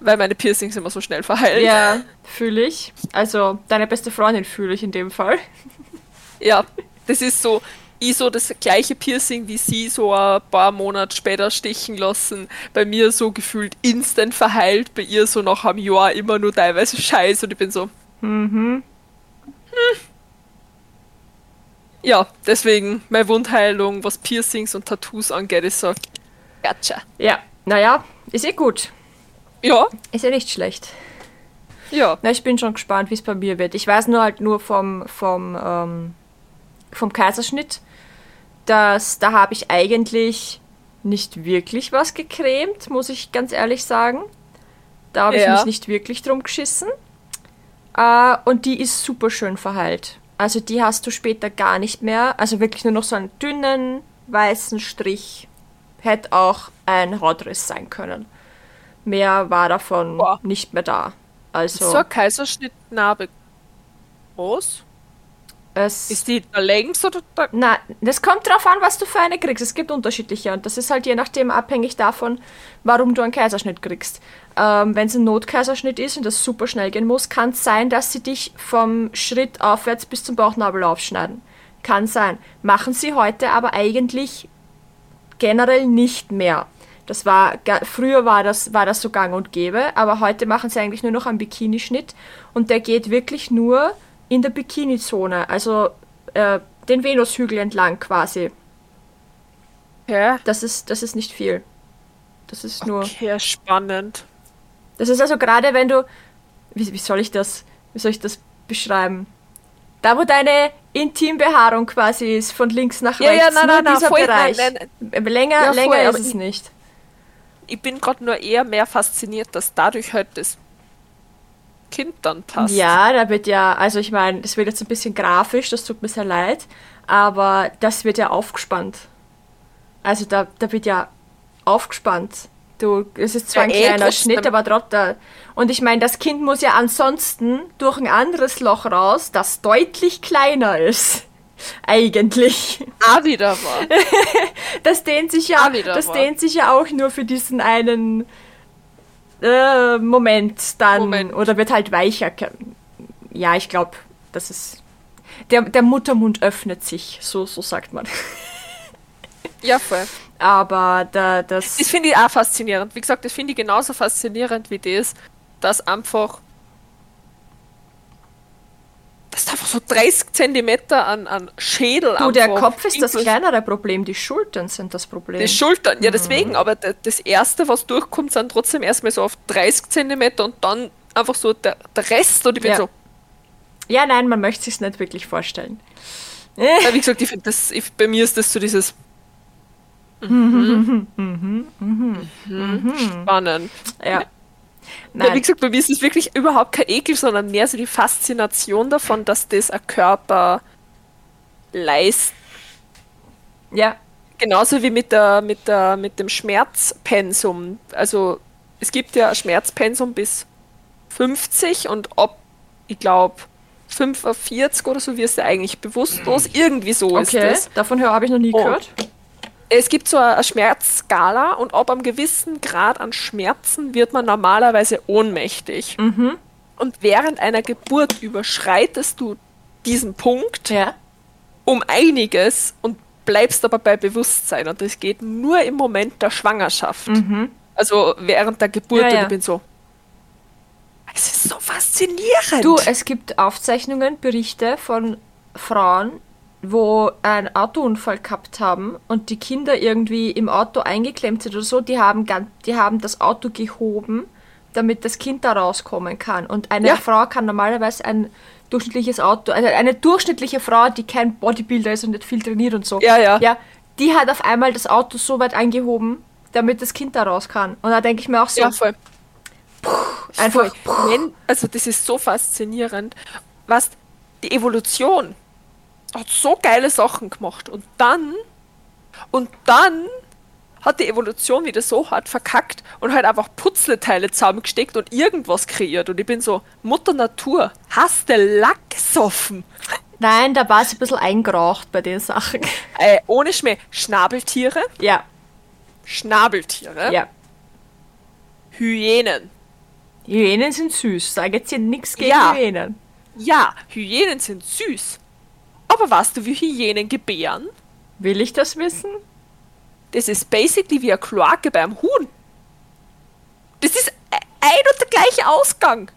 weil meine Piercings immer so schnell verheilen. Ja, fühle ich. Also, deine beste Freundin fühle ich in dem Fall. Ja, das ist so, ich so das gleiche Piercing wie sie so ein paar Monate später stechen lassen. Bei mir so gefühlt instant verheilt, bei ihr so nach einem Jahr immer nur teilweise scheiß und ich bin so. Mhm. Ja, deswegen meine Wundheilung, was Piercings und Tattoos angeht, ist so. Gotcha. Ja, naja, ist eh gut. Ja, Ist ja nicht schlecht. ja. Na, ich bin schon gespannt, wie es bei mir wird. Ich weiß nur halt nur vom, vom, ähm, vom Kaiserschnitt, dass da habe ich eigentlich nicht wirklich was gecremt, muss ich ganz ehrlich sagen. Da habe ich Ja. mich nicht wirklich drum geschissen. Äh, und die ist super schön verheilt. Also die hast du später gar nicht mehr. Also wirklich nur noch so einen dünnen, weißen Strich. Hätte auch ein Hautriss sein können. Mehr war davon Boah. nicht mehr da. Also So ein Kaiserschnittnarbe groß? es Ist die da längs oder da? Na, das kommt drauf an, was du für eine kriegst. Es gibt unterschiedliche und das ist halt je nachdem abhängig davon, warum du einen Kaiserschnitt kriegst. Ähm, Wenn es ein Notkaiserschnitt ist und das super schnell gehen muss, kann es sein, dass sie dich vom Schritt aufwärts bis zum Bauchnabel aufschneiden. Kann sein. Machen sie heute aber eigentlich generell nicht mehr. Das war früher war das war das so gang und gäbe, aber heute machen sie eigentlich nur noch einen Bikinischnitt und der geht wirklich nur in der Bikini-Zone, also äh, den Venushügel entlang quasi. Ja. Das ist das ist nicht viel. Das ist nur Okay, spannend. das ist also gerade wenn du wie, wie soll ich das wie soll ich das beschreiben? Da wo deine Intimbehaarung quasi ist von links nach Ja, rechts, ja, nein, nein, nein, dieser voll, Bereich. nein, Länger Ja, länger voll, ist es ich- nicht. Ich bin gerade nur eher mehr fasziniert, dass dadurch halt das Kind dann passt. Ja, da wird ja, also ich meine, das wird jetzt ein bisschen grafisch, das tut mir sehr leid, aber das wird ja aufgespannt. Also da, da wird ja aufgespannt. Du, es ist zwar Ja, ein eh, kleiner. Schnitt, aber trotzdem. Und ich meine, das Kind muss ja ansonsten durch ein anderes Loch raus, das deutlich kleiner ist. Eigentlich. Auch wieder war. Das dehnt sich ja, Ah, das dehnt sich ja auch nur für diesen einen äh, Moment dann Moment. oder wird halt weicher. Ja, ich glaube, das ist der, der Muttermund öffnet sich, so, so sagt man. Ja, voll. Aber da, das. Das finde ich auch faszinierend. Wie gesagt, das finde ich genauso faszinierend wie das, dass einfach. dass da einfach so 30 Zentimeter an, an Schädel Du, der Kopf ist das kleinere Problem, die Schultern sind das Problem. Die Schultern, ja Mhm. deswegen, aber d- das erste, was durchkommt, sind trotzdem erstmal so auf 30 Zentimeter und dann einfach so der, der Rest und ich bin Ja. so, ja, nein, man möchte sich nicht wirklich vorstellen. ja, wie gesagt, ich das, ich, bei mir ist das so dieses mhm. Mhm. spannend. Ja. Ja, wie Nein. gesagt, bei mir ist es wirklich überhaupt kein Ekel, sondern mehr so die Faszination davon, dass das ein Körper leistet. Ja. Genauso wie mit, der, mit, der, mit dem Schmerzpensum. Also es gibt ja ein Schmerzpensum bis 50 und ab, ich glaube, 45 oder so wirst du eigentlich bewusstlos. Irgendwie so ist Okay. es. Davon habe ich noch nie Oh. gehört. Es gibt so eine Schmerzskala und ab einem gewissen Grad an Schmerzen wird man normalerweise ohnmächtig. Mhm. Und während einer Geburt überschreitest du diesen Punkt Ja. um einiges und bleibst aber bei Bewusstsein. Und das geht nur im Moment der Schwangerschaft. Also während der Geburt. Mhm. Ja, Und ja. ich bin so. Es ist so faszinierend. Du, es gibt Aufzeichnungen, Berichte von Frauen, wo einen Autounfall gehabt haben und die Kinder irgendwie im Auto eingeklemmt sind oder so, die haben, die haben das Auto gehoben, damit das Kind da rauskommen kann. Und eine Ja. Frau kann normalerweise ein durchschnittliches Auto, also eine durchschnittliche Frau, die kein Bodybuilder ist und nicht viel trainiert und so, Ja, ja. ja die hat auf einmal das Auto so weit angehoben, damit das Kind da raus kann. Und da denke ich mir auch so, ja, voll. einfach, voll. Wenn, also das ist so faszinierend. Was die Evolution hat so geile Sachen gemacht und dann und dann hat die Evolution wieder so hart verkackt und halt einfach Putzleteile zusammengesteckt und irgendwas kreiert. Und ich bin so, Mutter Natur, hast du Lack gesoffen? nein, da war es ein bisschen eingeraucht bei den Sachen. Äh, ohne Schmäh. Schnabeltiere, ja, Schnabeltiere, ja. Hyänen. Hyänen sind süß, sag jetzt hier nichts gegen Ja. Hyänen. Ja, Hyänen sind süß. Aber weißt du, wie Hyänen gebären? Will ich das wissen? Das ist basically wie eine Kloake beim Huhn. Das ist e- ein und der gleiche Ausgang.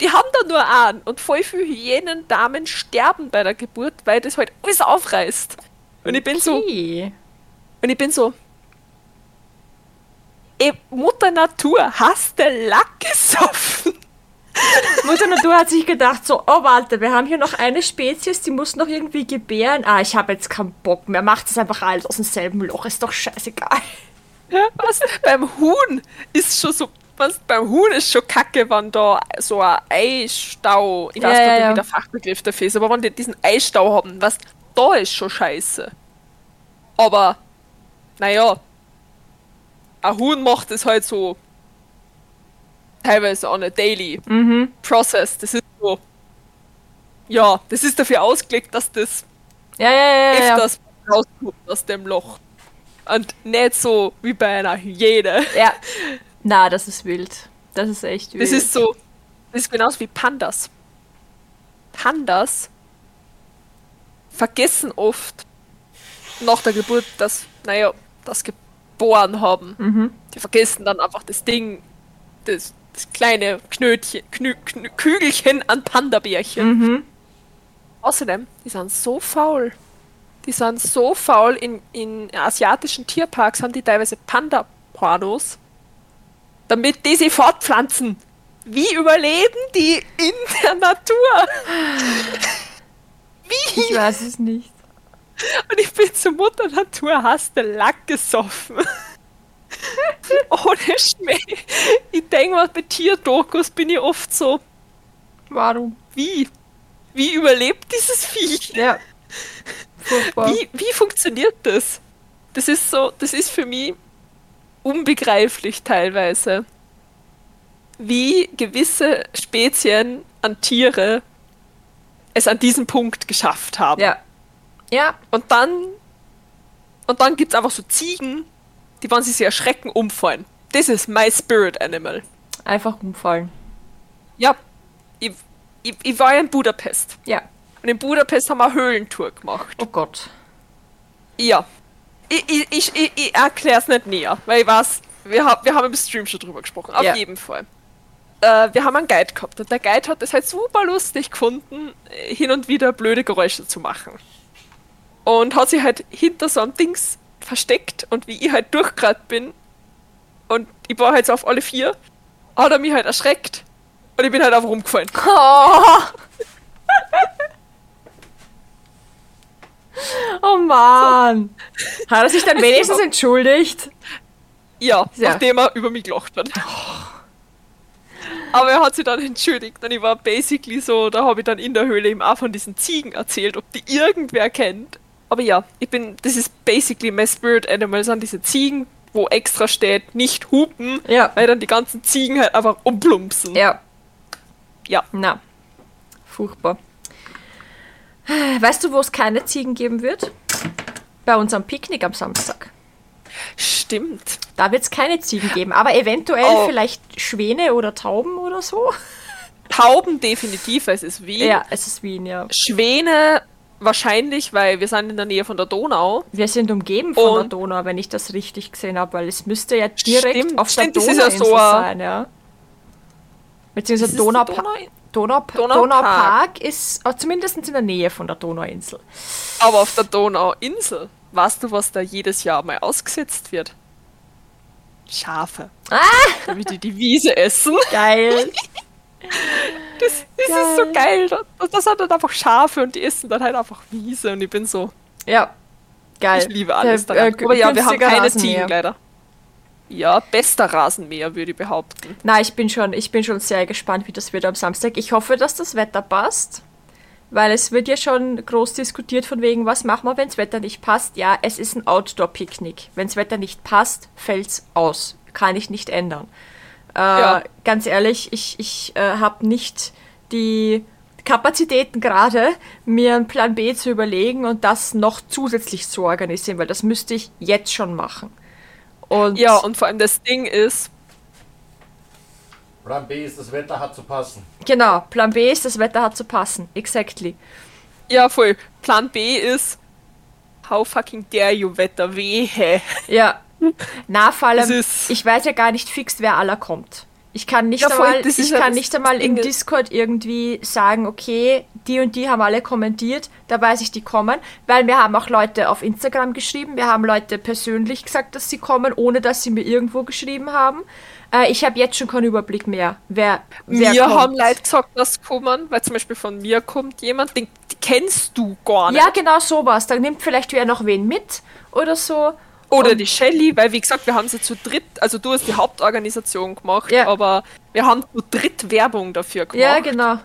Die haben da nur einen und voll viele Hyänendamen sterben bei der Geburt, weil das halt alles aufreißt. Und ich bin so, und ich bin so, ey, Mutter Natur, hast du Lack gesoffen? Mutter Natur hat sich gedacht, so, oh warte, wir haben hier noch eine Spezies, die muss noch irgendwie gebären. Ah, ich habe jetzt keinen Bock mehr. Macht es einfach alles aus demselben Loch, ist doch scheißegal. Was? beim Huhn ist schon so. Was? Beim Huhn ist schon kacke, wenn da so ein Eistau. Ich weiß Ja, nicht, ja. wie der Fachbegriff dafür ist, aber wenn die diesen Eistau haben, was? Da ist schon scheiße. Aber, naja. Ein Huhn macht es halt so. Teilweise on a daily Mhm. process. Das ist so. Ja, das ist dafür ausgelegt, dass das Ja, ja, ja, ja. ja. öfters rauskommt aus dem Loch. Und nicht so wie bei einer Hyäne. ja. Na, das ist wild. Das ist echt wild. Das ist so, das ist genauso wie Pandas. Pandas vergessen oft nach der Geburt, dass, naja, das geboren haben. Mhm. Die vergessen dann einfach das Ding, das kleine Knötchen, Knü, Knü, Kügelchen an Panda-Bärchen. Mhm. Außerdem, die sind so faul. Die sind so faul. In, in asiatischen Tierparks haben die teilweise Panda-Pornos, damit die sich fortpflanzen. Wie überleben die in der Natur? Wie? Ich weiß es nicht. Und ich bin zur Mutter Natur, hast du Lack gesoffen. Ohne Schmäh. Ich denke mal, bei Tierdokus bin ich oft so, Warum? wie? Wie überlebt dieses Viech? Ja. Furchtbar. Wie, wie funktioniert das? Das ist so, das ist für mich unbegreiflich teilweise. Wie gewisse Spezien an Tiere es an diesem Punkt geschafft haben. Ja. Ja. Und dann, und dann gibt es einfach so Ziegen, die, wenn sie sich erschrecken, umfallen. this is my spirit animal. Einfach umfallen. Ja, ich, ich, ich war ja in Budapest. Ja. Und in Budapest haben wir eine Höhlentour gemacht. Oh Gott. Ja. Ich, ich, ich, ich, ich erkläre es nicht näher, weil ich weiß, wir, hab, wir haben im Stream schon drüber gesprochen. Auf Ja. jeden Fall. Äh, wir haben einen Guide gehabt und der Guide hat es halt super lustig gefunden, äh, hin und wieder blöde Geräusche zu machen. Und hat sich halt hinter so einem Dings versteckt und wie ich halt durchgerannt bin und ich war halt so auf alle vier, hat er mich halt erschreckt und ich bin halt einfach rumgefallen. Oh, oh Mann. Hat er sich dann wenigstens entschuldigt? Ja, Ja. nachdem er über mich gelacht hat. Aber er hat sich dann entschuldigt und ich war basically so, da habe ich dann in der Höhle ihm auch von diesen Ziegen erzählt, ob die irgendwer kennt. Aber ja, ich bin, das ist basically my spirit animal, sind diese Ziegen, wo extra steht, nicht hupen, Ja. weil dann die ganzen Ziegen halt einfach umplumpsen. Ja. Ja. Na. Furchtbar. Weißt du, wo es keine Ziegen geben wird? Bei unserem Picknick am Samstag. Stimmt. Da wird es keine Ziegen geben, aber eventuell Oh. vielleicht Schwäne oder Tauben oder so. Tauben definitiv, es ist Wien. Ja, es ist Wien, ja. Schwäne wahrscheinlich, weil wir sind in der Nähe von der Donau. Wir sind umgeben von der Donau, wenn ich das richtig gesehen habe, weil es müsste ja direkt Stimmt, auf der stimmt, ist ja so ein- sein, ja. Beziehungsweise Donaupa Donau? Donaupa Donaupark. Donaupark ist äh, zumindest in der Nähe von der Donauinsel. Aber auf der Donauinsel, weißt du, was da jedes Jahr mal ausgesetzt wird? Schafe. Ah! Damit die die Wiese essen. Geil. Das, das ist so geil. Das, das hat dann einfach Schafe und die essen dann halt einfach Wiese und ich bin so, ja. Geil. ich liebe alles Der, daran. äh, Aber ja, wir haben keine Rasenmäher. Ziegen leider. Ja, bester Rasenmäher, würde ich behaupten. Na, ich bin schon, ich bin schon sehr gespannt, wie das wird am Samstag. Ich hoffe, dass das Wetter passt, weil es wird ja schon groß diskutiert von wegen, was machen wir, wenn das Wetter nicht passt. Ja, es ist ein Outdoor-Picknick. Wenn das Wetter nicht passt, fällt's aus. Kann ich nicht ändern. Äh, Ja. Ganz ehrlich, ich, ich äh, habe nicht die Kapazitäten gerade, mir einen Plan B zu überlegen und das noch zusätzlich zu organisieren, weil das müsste ich jetzt schon machen. Und Ja, und vor allem das Ding ist, Plan B ist, das Wetter hat zu passen. Genau, Plan B ist, das Wetter hat zu passen. Exactly. ja voll, Plan B ist, how fucking dare you, Wetter, wehe. Ja. Na, vor allem, ich weiß ja gar nicht fix, wer aller kommt. Ich kann nicht Ja, voll, einmal, ich kann nicht einmal im Discord irgendwie sagen, okay, die und die haben alle kommentiert, da weiß ich, die kommen, weil wir haben auch Leute auf Instagram geschrieben, wir haben Leute persönlich gesagt, dass sie kommen, ohne dass sie mir irgendwo geschrieben haben. Äh, ich habe jetzt schon keinen Überblick mehr, wer, wer Mir kommt. haben Leute gesagt, dass kommen, weil zum Beispiel von mir kommt jemand, den, den kennst du gar nicht. Ja, genau sowas. Da nimmt vielleicht wer noch wen mit oder so. Oder Und- die Shelly, weil wie gesagt, wir haben sie zu dritt, also du hast die Hauptorganisation gemacht, Ja. aber wir haben zu dritt Werbung dafür gemacht. Ja, genau.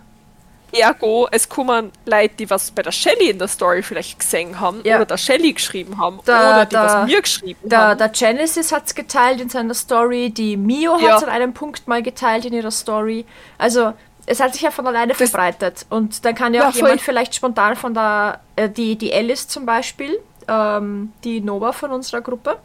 Ergo, es kommen Leute, die was bei der Shelly in der Story vielleicht gesehen haben Ja. oder der Shelly geschrieben haben Da- oder die da- was mir geschrieben Der, haben. der Genesis hat es geteilt in seiner Story, die Mio hat Ja. es an einem Punkt mal geteilt in ihrer Story. Also es hat sich ja von alleine Das- verbreitet. Und dann kann ja Ja, auch jemand vielleicht spontan von der, äh, die, die Alice zum Beispiel, ähm, die Nova von unserer Gruppe,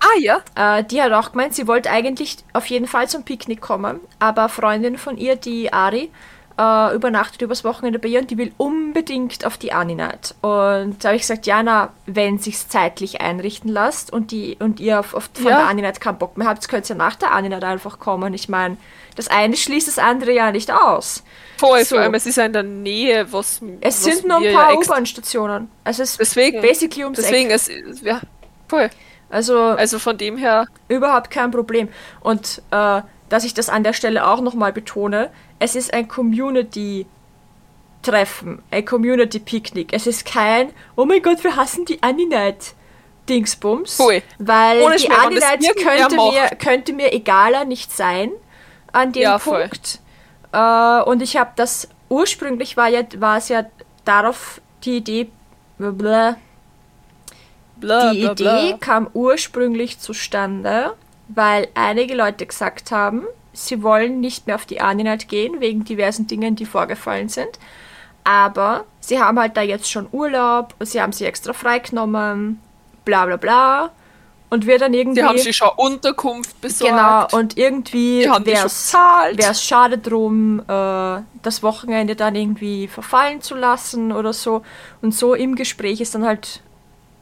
ah ja, äh, die hat auch gemeint, sie wollte eigentlich auf jeden Fall zum Picknick kommen, aber Freundin von ihr, die Ari, äh, übernachtet übers Wochenende bei ihr und die will unbedingt auf die Ani-Night. Und da habe ich gesagt, Jana, wenn sich's zeitlich einrichten lässt und, die, und ihr auf, auf, von Ja. der Ani-Night keinen Bock mehr habt, könnt ihr nach der Ani-Night einfach kommen. Ich meine, das eine schließt das andere ja nicht aus. voll, So. vor allem, es ist ja in der Nähe, was Es was sind nur ein ja paar extra- U-Bahn-Stationen. Also es ist Deswegen, basically ums deswegen, Eck. es, ja, voll. Also, Also von dem her, Überhaupt kein Problem. Und äh, dass ich das an der Stelle auch nochmal betone, es ist ein Community-Treffen, ein Community-Picknick. Es ist kein, oh mein Gott, wir hassen die Aninight. Dingsbums, Voll. weil Ohne die irgendwer könnte mir, könnte mir egaler nicht sein an dem Ja. Punkt. Äh, und ich habe das, ursprünglich war, ja, war es ja darauf die Idee, blablabla, bla, die bla. Idee kam ursprünglich zustande, weil einige Leute gesagt haben, sie wollen nicht mehr auf die Aninat gehen, wegen diversen Dingen, die vorgefallen sind. Aber sie haben halt da jetzt schon Urlaub, sie haben sie extra freigenommen, bla bla bla. Und wir dann irgendwie. Die haben sich schon Unterkunft besorgt. Genau, und irgendwie wäre es schade drum, äh, das Wochenende dann irgendwie verfallen zu lassen oder so. Und so im Gespräch ist dann halt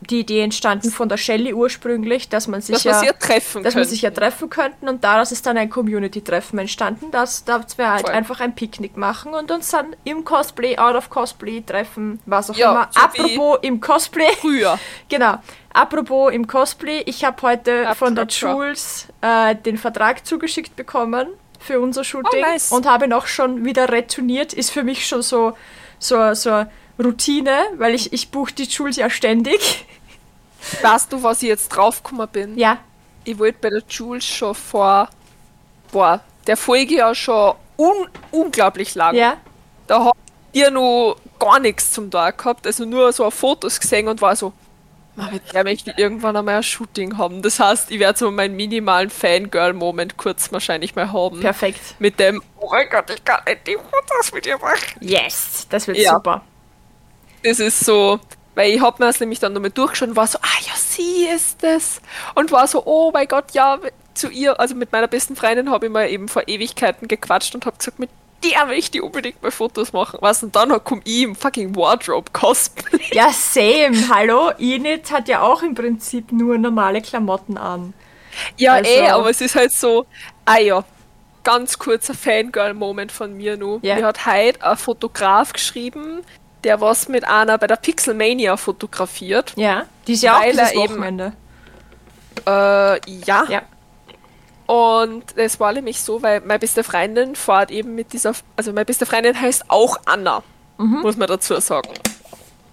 die Idee entstanden von der Shelley ursprünglich, dass man sich dass ja, ja treffen dass man sich ja treffen könnten und daraus ist dann ein Community-Treffen entstanden, dass, dass wir halt Voll. einfach ein Picknick machen und uns dann im Cosplay, out of Cosplay treffen, was auch Ja, immer. so Apropos im Cosplay, Früher. Genau. Apropos im Cosplay, ich habe heute Ja, von der. Jules äh, den Vertrag zugeschickt bekommen für unser Shooting Oh, nice. und habe ihn auch schon wieder retourniert. Ist für mich schon so so so Routine, weil ich ich buche die Jules ja ständig. Weißt du, was ich jetzt draufgekommen bin? Ja, Ich wollte bei der Jules schon vor, boah, der Folge ja schon un unglaublich lang. ja. Da hab ich ja noch gar nichts zum Tag gehabt, also nur so Fotos gesehen und war so, "Ma, mit der möchte ich irgendwann einmal ein Shooting haben. Das heißt, ich werde so meinen minimalen Fangirl-Moment kurz wahrscheinlich mal haben. Perfekt. Mit dem, oh mein Gott, ich kann nicht die Fotos mit ihr machen. Yes, das wird Ja. super. Das ist so, weil ich hab mir das nämlich dann nochmal durchgeschaut und war so, ah ja, sie ist es. Und war so, oh mein Gott, ja, zu ihr, also mit meiner besten Freundin habe ich mal eben vor Ewigkeiten gequatscht und habe gesagt, mit der will ich die unbedingt mal Fotos machen. Was und dann komm ich im fucking Wardrobe-Cosplay. Ja, same. Hallo, Enid hat ja auch im Prinzip nur normale Klamotten an. Ja, Also- eh, aber es ist halt so, ah ja, ganz kurzer Fangirl-Moment von mir nur. Ja. Mir hat heute ein Fotograf geschrieben, der was mit einer bei der Pixelmania fotografiert. Ja, die ist ja auch dieses er eben- Wochenende. Äh, ja. Ja. Und es war nämlich so, weil meine beste Freundin fährt eben mit dieser, also meine beste Freundin heißt auch Anna, muss man dazu sagen.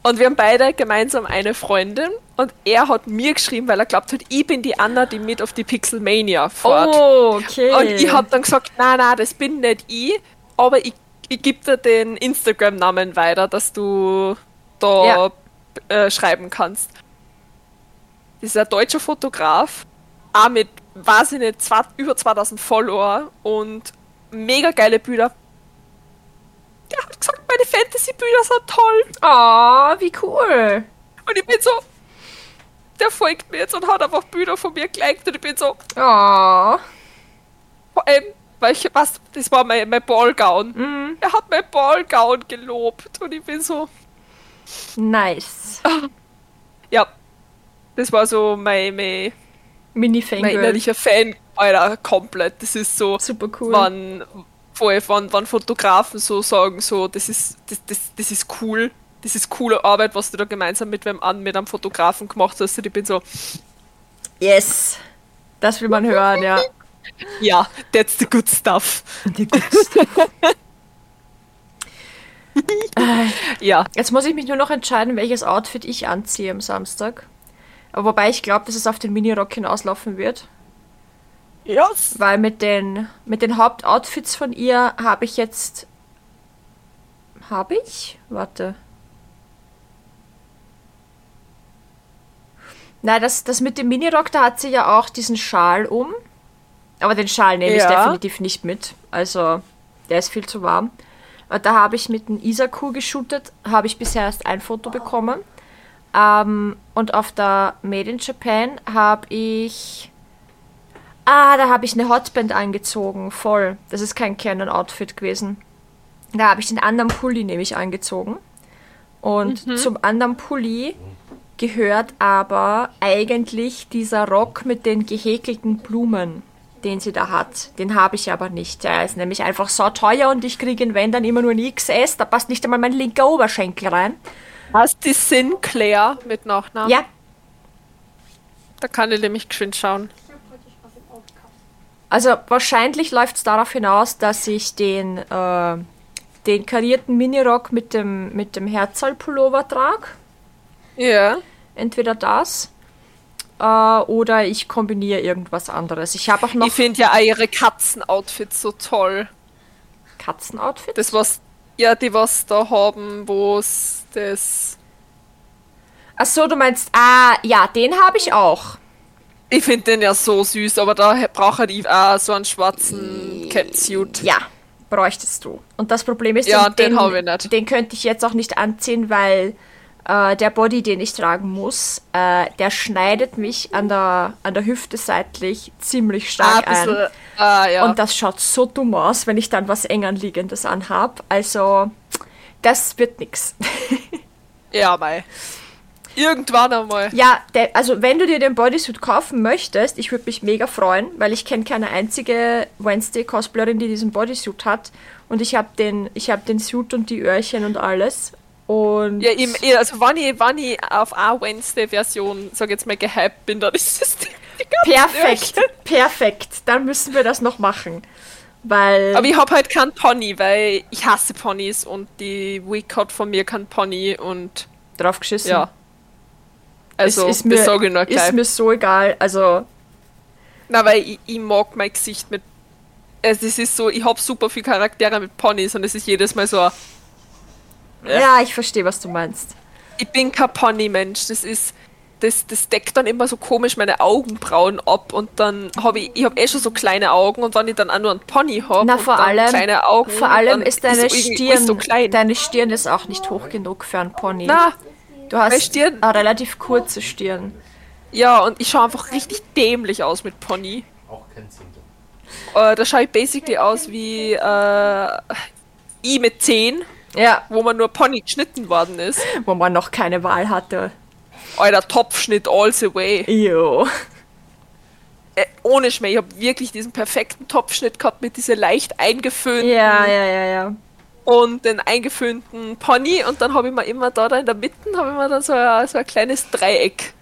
Und wir haben beide gemeinsam eine Freundin und er hat mir geschrieben, weil er glaubt hat, ich bin die Anna, die mit auf die Pixelmania fährt. Oh, okay. Und ich habe dann gesagt, nein, nein, das bin nicht ich, aber ich, ich gebe dir den Instagram-Namen weiter, dass du da äh, schreiben kannst. Das ist ein deutscher Fotograf, auch mit, weiß ich nicht, zwei, über 2000 Follower und mega geile Bilder. Der hat gesagt, meine Fantasy-Bilder sind toll. Oh, wie cool. Und ich bin so, der folgt mir jetzt und hat einfach Bilder von mir geliked und ich bin so, Oh. Vor allem, weil ich, was, das war mein, mein Ballgown. Mhm. Er hat mein Ballgown gelobt und ich bin so, Nice. ja, das war so mein, mein, mein Mini-Fangirl. innerlicher Fan, Alter, komplett. Das ist so, Super cool. wann, voll, wann, wann Fotografen so sagen, so, das ist, das, das, das ist cool. Das ist coole Arbeit, was du da gemeinsam mit wem an, mit einem Fotografen gemacht hast. Und ich bin so, Yes. Das will man hören, ja. Ja, that's the good stuff. Ja, Jetzt muss ich mich nur noch entscheiden, welches Outfit ich anziehe am Samstag. Wobei ich glaube, dass es auf den Minirock hinauslaufen wird. yes. Weil mit den, mit den Hauptoutfits von ihr habe ich jetzt. Habe ich? Warte. Nein, das, das mit dem Minirock, da hat sie ja auch diesen Schal um. Aber den Schal nehme ich Ja. definitiv nicht mit. Also, der ist viel zu warm. Da habe ich mit dem Isaku geshootet, habe ich bisher erst ein Foto bekommen. Ähm, und auf der Made in Japan habe ich. Ah, da habe ich eine Hotband angezogen, voll. Das ist kein Canon-Outfit gewesen. Da habe ich den anderen Pulli nämlich angezogen. Und zum anderen Pulli gehört aber eigentlich dieser Rock mit den gehäkelten Blumen, den sie da hat. Den habe ich aber nicht. Der ist nämlich einfach so teuer und ich kriege ihn, wenn, dann immer nur ein XS. Da passt nicht einmal mein linker Oberschenkel rein. Hast die Sinclair mit Nachnamen? Ja, Da kann ich nämlich geschwind schauen. also wahrscheinlich läuft es darauf hinaus, dass ich den, äh, den karierten Minirock mit dem, mit dem Herzalpullover trage. Ja. Entweder das äh, oder ich kombiniere irgendwas anderes. Ich habe auch noch Ich finde ja auch ihre Katzenoutfits so toll. Katzenoutfit. Das was, ja, die was da haben, wo es das. Ach so, du meinst, ah, ja, den habe ich auch. Ich finde den ja so süß, aber da braucht ich auch so einen schwarzen Catsuit. Ja, bräuchtest du. Und das Problem ist, Ja, den, den hab ich nicht. den könnte ich jetzt auch nicht anziehen, weil äh, der Body, den ich tragen muss, äh, der schneidet mich an der, an der Hüfte seitlich ziemlich stark Ah, ein ah, ja. Und das schaut so dumm aus, wenn ich dann was eng anliegendes anhab. Also, das wird nix. ja, mei. Irgendwann einmal. Ja, der, also wenn du dir den Bodysuit kaufen möchtest, ich würde mich mega freuen, weil ich kenne keine einzige Wednesday-Cosplayerin, die diesen Bodysuit hat. Und ich habe den, ich hab den Suit und die Öhrchen und alles. Und Ja, eh, also wenn ich, wenn ich auf eine Wednesday-Version, sag jetzt mal, gehypt bin, dann ist es die, die perfekt, Öhrchen. perfekt. Dann müssen wir das noch machen. Weil. Aber ich hab halt keinen Pony, weil ich hasse Ponys und die Week hat von mir keinen Pony und drauf geschissen. ja. Also, ist, ist, das mir, ich nur gleich. ist mir so egal. Also, Na, weil ich, ich mag mein Gesicht mit. Also es ist so, ich hab super viel Charaktere mit Ponys und es ist jedes Mal so, Ja. ja, ich verstehe, was du meinst. ich bin kein Pony-Mensch. Das ist. Das, das deckt dann immer so komisch meine Augenbrauen ab und dann habe ich, ich habe eh schon so kleine Augen und wenn ich dann auch nur einen Pony habe vor dann allem, kleine Augen, vor allem ist deine irgendwie Stirn, so klein. deine Stirn ist auch nicht hoch genug für einen Pony. Na, du hast meine Stirn- eine relativ kurze Stirn. ja, und ich schaue einfach richtig dämlich aus mit Pony. Auch kein Symptom. Äh, da schaue ich basically aus wie äh, ich mit 10, Ja, wo man nur Pony geschnitten worden ist. wo man noch keine Wahl hatte. Alter, Topfschnitt all the way. Jo. Äh, ohne Schmäh, ich habe wirklich diesen perfekten Topfschnitt gehabt mit dieser leicht eingeföhnten Ja, ja, ja, ja. und den eingeföhnten Pony und dann habe ich mir immer da, da in der Mitte habe ich mir dann so ein, so ein kleines Dreieck.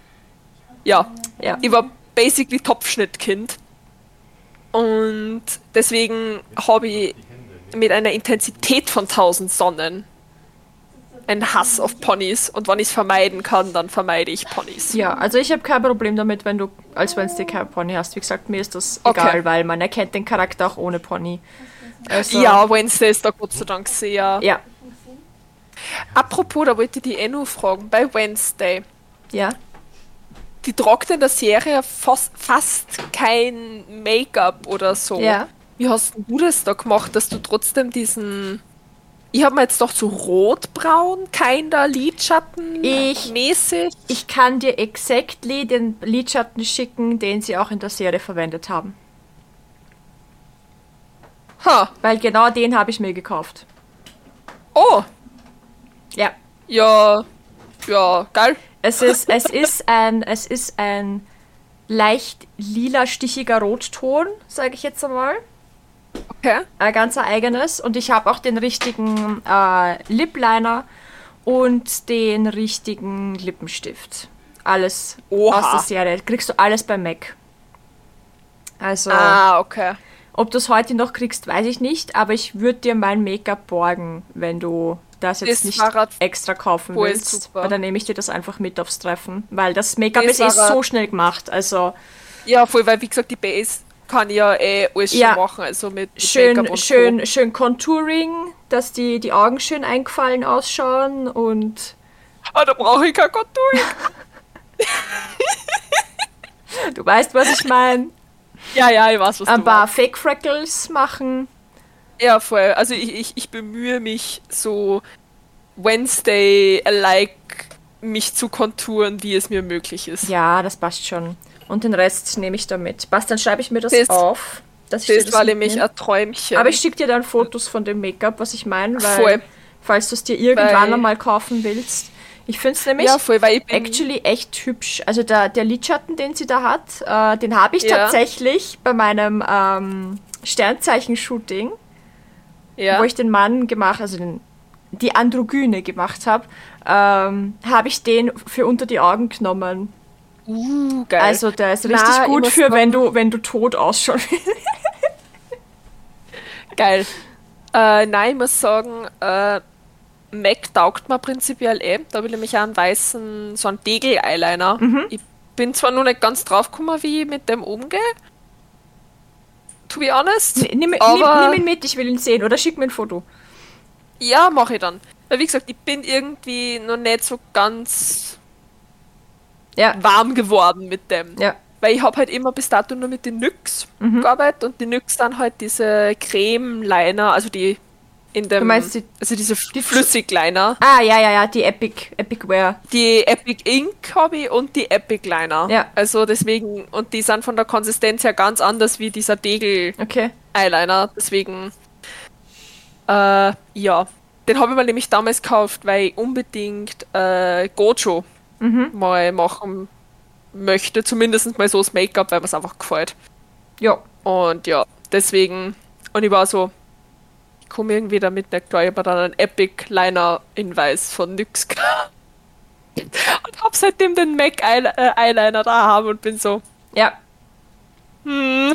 Ja, Ja. ich war basically Topfschnittkind und deswegen habe ich mit einer Intensität von 1000 Sonnen einen Hass auf Ponys und wenn ich es vermeiden kann, dann vermeide ich Ponys. Ja, also ich habe kein Problem damit, wenn du als Wednesday kein Pony hast. Wie gesagt, mir ist das Okay. egal, weil man erkennt den Charakter auch ohne Pony. Also, Ja, Wednesday ist da Gott sei Dank sehr. Ja, Apropos, da wollte ich die eh nur fragen, bei Wednesday, ja. die tragt in der Serie fast, fast kein Make-up oder so. Ja. Wie hast du das da gemacht, dass du trotzdem diesen. Ich habe mir jetzt doch so rotbraun, keiner Lidschatten Ich- mäßig. Ich kann dir exactly den Lidschatten schicken, den sie auch in der Serie verwendet haben. Ha. Weil genau den habe ich mir gekauft. Oh, Ja. ja. Ja, geil. Es ist, es ist ein, es ist ein leicht lila stichiger Rotton, sage ich jetzt einmal. Okay. Ein ganz eigenes. Und ich habe auch den richtigen äh, Lip Liner und den richtigen Lippenstift. Alles Oha. aus der Serie. Kriegst du alles bei MAC. Also, Ah, okay. ob du es heute noch kriegst, weiß ich nicht, aber ich würde dir mein Make-up borgen, wenn du das jetzt Das nicht war extra kaufen willst. super. Weil dann nehme ich dir das einfach mit aufs Treffen. Weil das Make-up Das ist eh so schnell gemacht. Also Ja, voll, weil wie gesagt, die Base kann ja eh alles Ja. schon machen, also mit, mit schön, schön, Co. schön Contouring, dass die, die Augen schön eingefallen ausschauen und Ah, da brauche ich kein Contouring. du weißt, was ich meine. Ja, ja, ich weiß, was Ein du paar meinst. Fake Freckles machen. Ja, voll. Also ich, ich, ich bemühe mich so Wednesday-alike mich zu konturen, wie es mir möglich ist. Ja, das passt schon. Und den Rest nehme ich da mit. Passt, dann schreibe ich mir das, Das- auf. Dass ich dir Das war nämlich ein Träumchen. Aber ich schicke dir dann Fotos von dem Make-up, was ich meine, weil Voll. falls du es dir irgendwann Weil- einmal kaufen willst. Ich finde es nämlich ja, voll, ich actually echt hübsch. Also der, der Lidschatten, den sie da hat, äh, den habe ich Ja. tatsächlich bei meinem ähm, Sternzeichen-Shooting, ja. wo ich den Mann gemacht, also den, die Androgyne gemacht habe, ähm, habe ich den für unter die Augen genommen. Uh, geil. Also der ist richtig Na, gut für, wenn du, wenn du tot ausschaust. Geil. Äh, nein, ich muss sagen, äh, MAC taugt mir prinzipiell eh. Da will ich mich auch einen weißen, so einen Degel-Eyeliner. Mhm. Ich bin zwar noch nicht ganz drauf gekommen, wie ich mit dem umgehe. To be honest. nimm, nimm, aber nimm ihn mit, ich will ihn sehen. Oder schick mir ein Foto. ja, mache ich dann. Weil wie gesagt, ich bin irgendwie noch nicht so ganz Ja, warm geworden mit dem. ja. Weil ich habe halt immer bis dato nur mit den NYX Mhm. gearbeitet und die NYX dann halt diese Creme-Liner, also die In dem, Du meinst die- also diese die- Flüssigliner. Ah, ja, ja, ja, die Epic, Epic Wear. Die Epic Ink habe ich und die Epic Liner. Ja. Also deswegen, und die sind von der Konsistenz her ganz anders wie dieser Degel Okay. Eyeliner. Deswegen, äh, ja. Den habe ich mir nämlich damals gekauft, weil ich unbedingt äh, Gojo Mhm. mal machen möchte. Zumindest mal so das Make-up, weil mir es einfach gefällt. Ja. Und ja, deswegen, und ich war so, ich komme irgendwie damit nicht klar, ich habe dann einen Epic Liner in Weiß von NYX. Und hab seitdem den MAC äh, Eyeliner da haben und bin so, Ja. hm.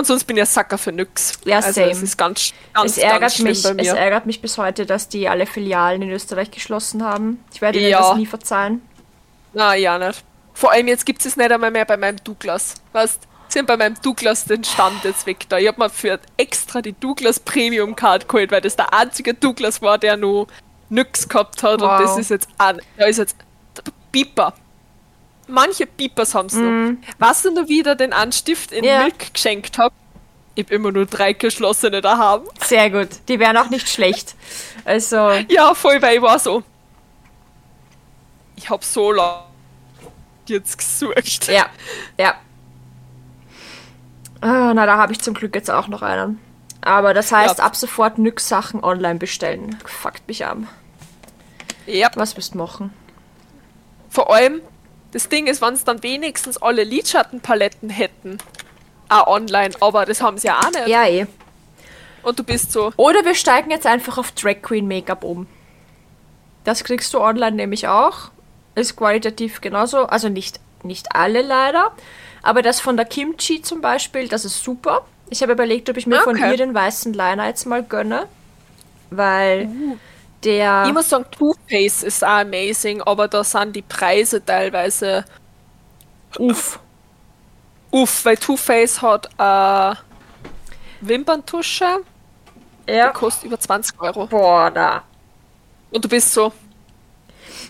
Und sonst bin ich ein Sacker für NYX. Ja, also same. es ist ganz, ganz, Es ärgert, ganz mich, bei es mir. ärgert mich bis heute, dass die alle Filialen in Österreich geschlossen haben. Ich werde Ja. das nie verzeihen. Na, ja, nicht. Vor allem jetzt gibt es nicht einmal mehr bei meinem Douglas. Weißt Sie haben bei meinem Douglas den Stand jetzt weg da. Ich habe mir für extra die Douglas Premium Card geholt, weil das der einzige Douglas war, der nur nix gehabt hat. Wow. Und das ist jetzt an. Da ist jetzt Beeper. Manche Beepers haben es du noch, wie ich da den Anstift in Mhm. Ja. Milk geschenkt habe? Ich habe immer nur drei geschlossene da haben. Sehr gut. Die wären auch nicht schlecht. Also, Ja, voll, weil ich war so. Ich habe so lange jetzt gesucht. ja. Ja. Ah, na, da habe ich zum Glück jetzt auch noch einen. Aber das heißt, Ja. ab sofort nix Sachen online bestellen. Fuckt mich an. Ja. Was wirst du machen? Vor allem, das Ding ist, wenn es dann wenigstens alle Lidschattenpaletten hätten, auch online, aber das haben sie ja auch nicht. Ja, eh. Und du bist so, Oder wir steigen jetzt einfach auf Drag Queen Make-up um. Das kriegst du online nämlich auch. Ist qualitativ genauso. Also nicht, nicht alle leider. Aber das von der Kimchi zum Beispiel, das ist super. Ich habe überlegt, ob ich mir von Okay. ihr den weißen Liner jetzt mal gönne. Weil der. ich muss sagen, Too Faced ist auch amazing, aber da sind die Preise teilweise Uff. uff, weil Too Faced hat äh, Wimperntusche, die Ja. kostet über 20 Euro. Boah, da. Und du bist so,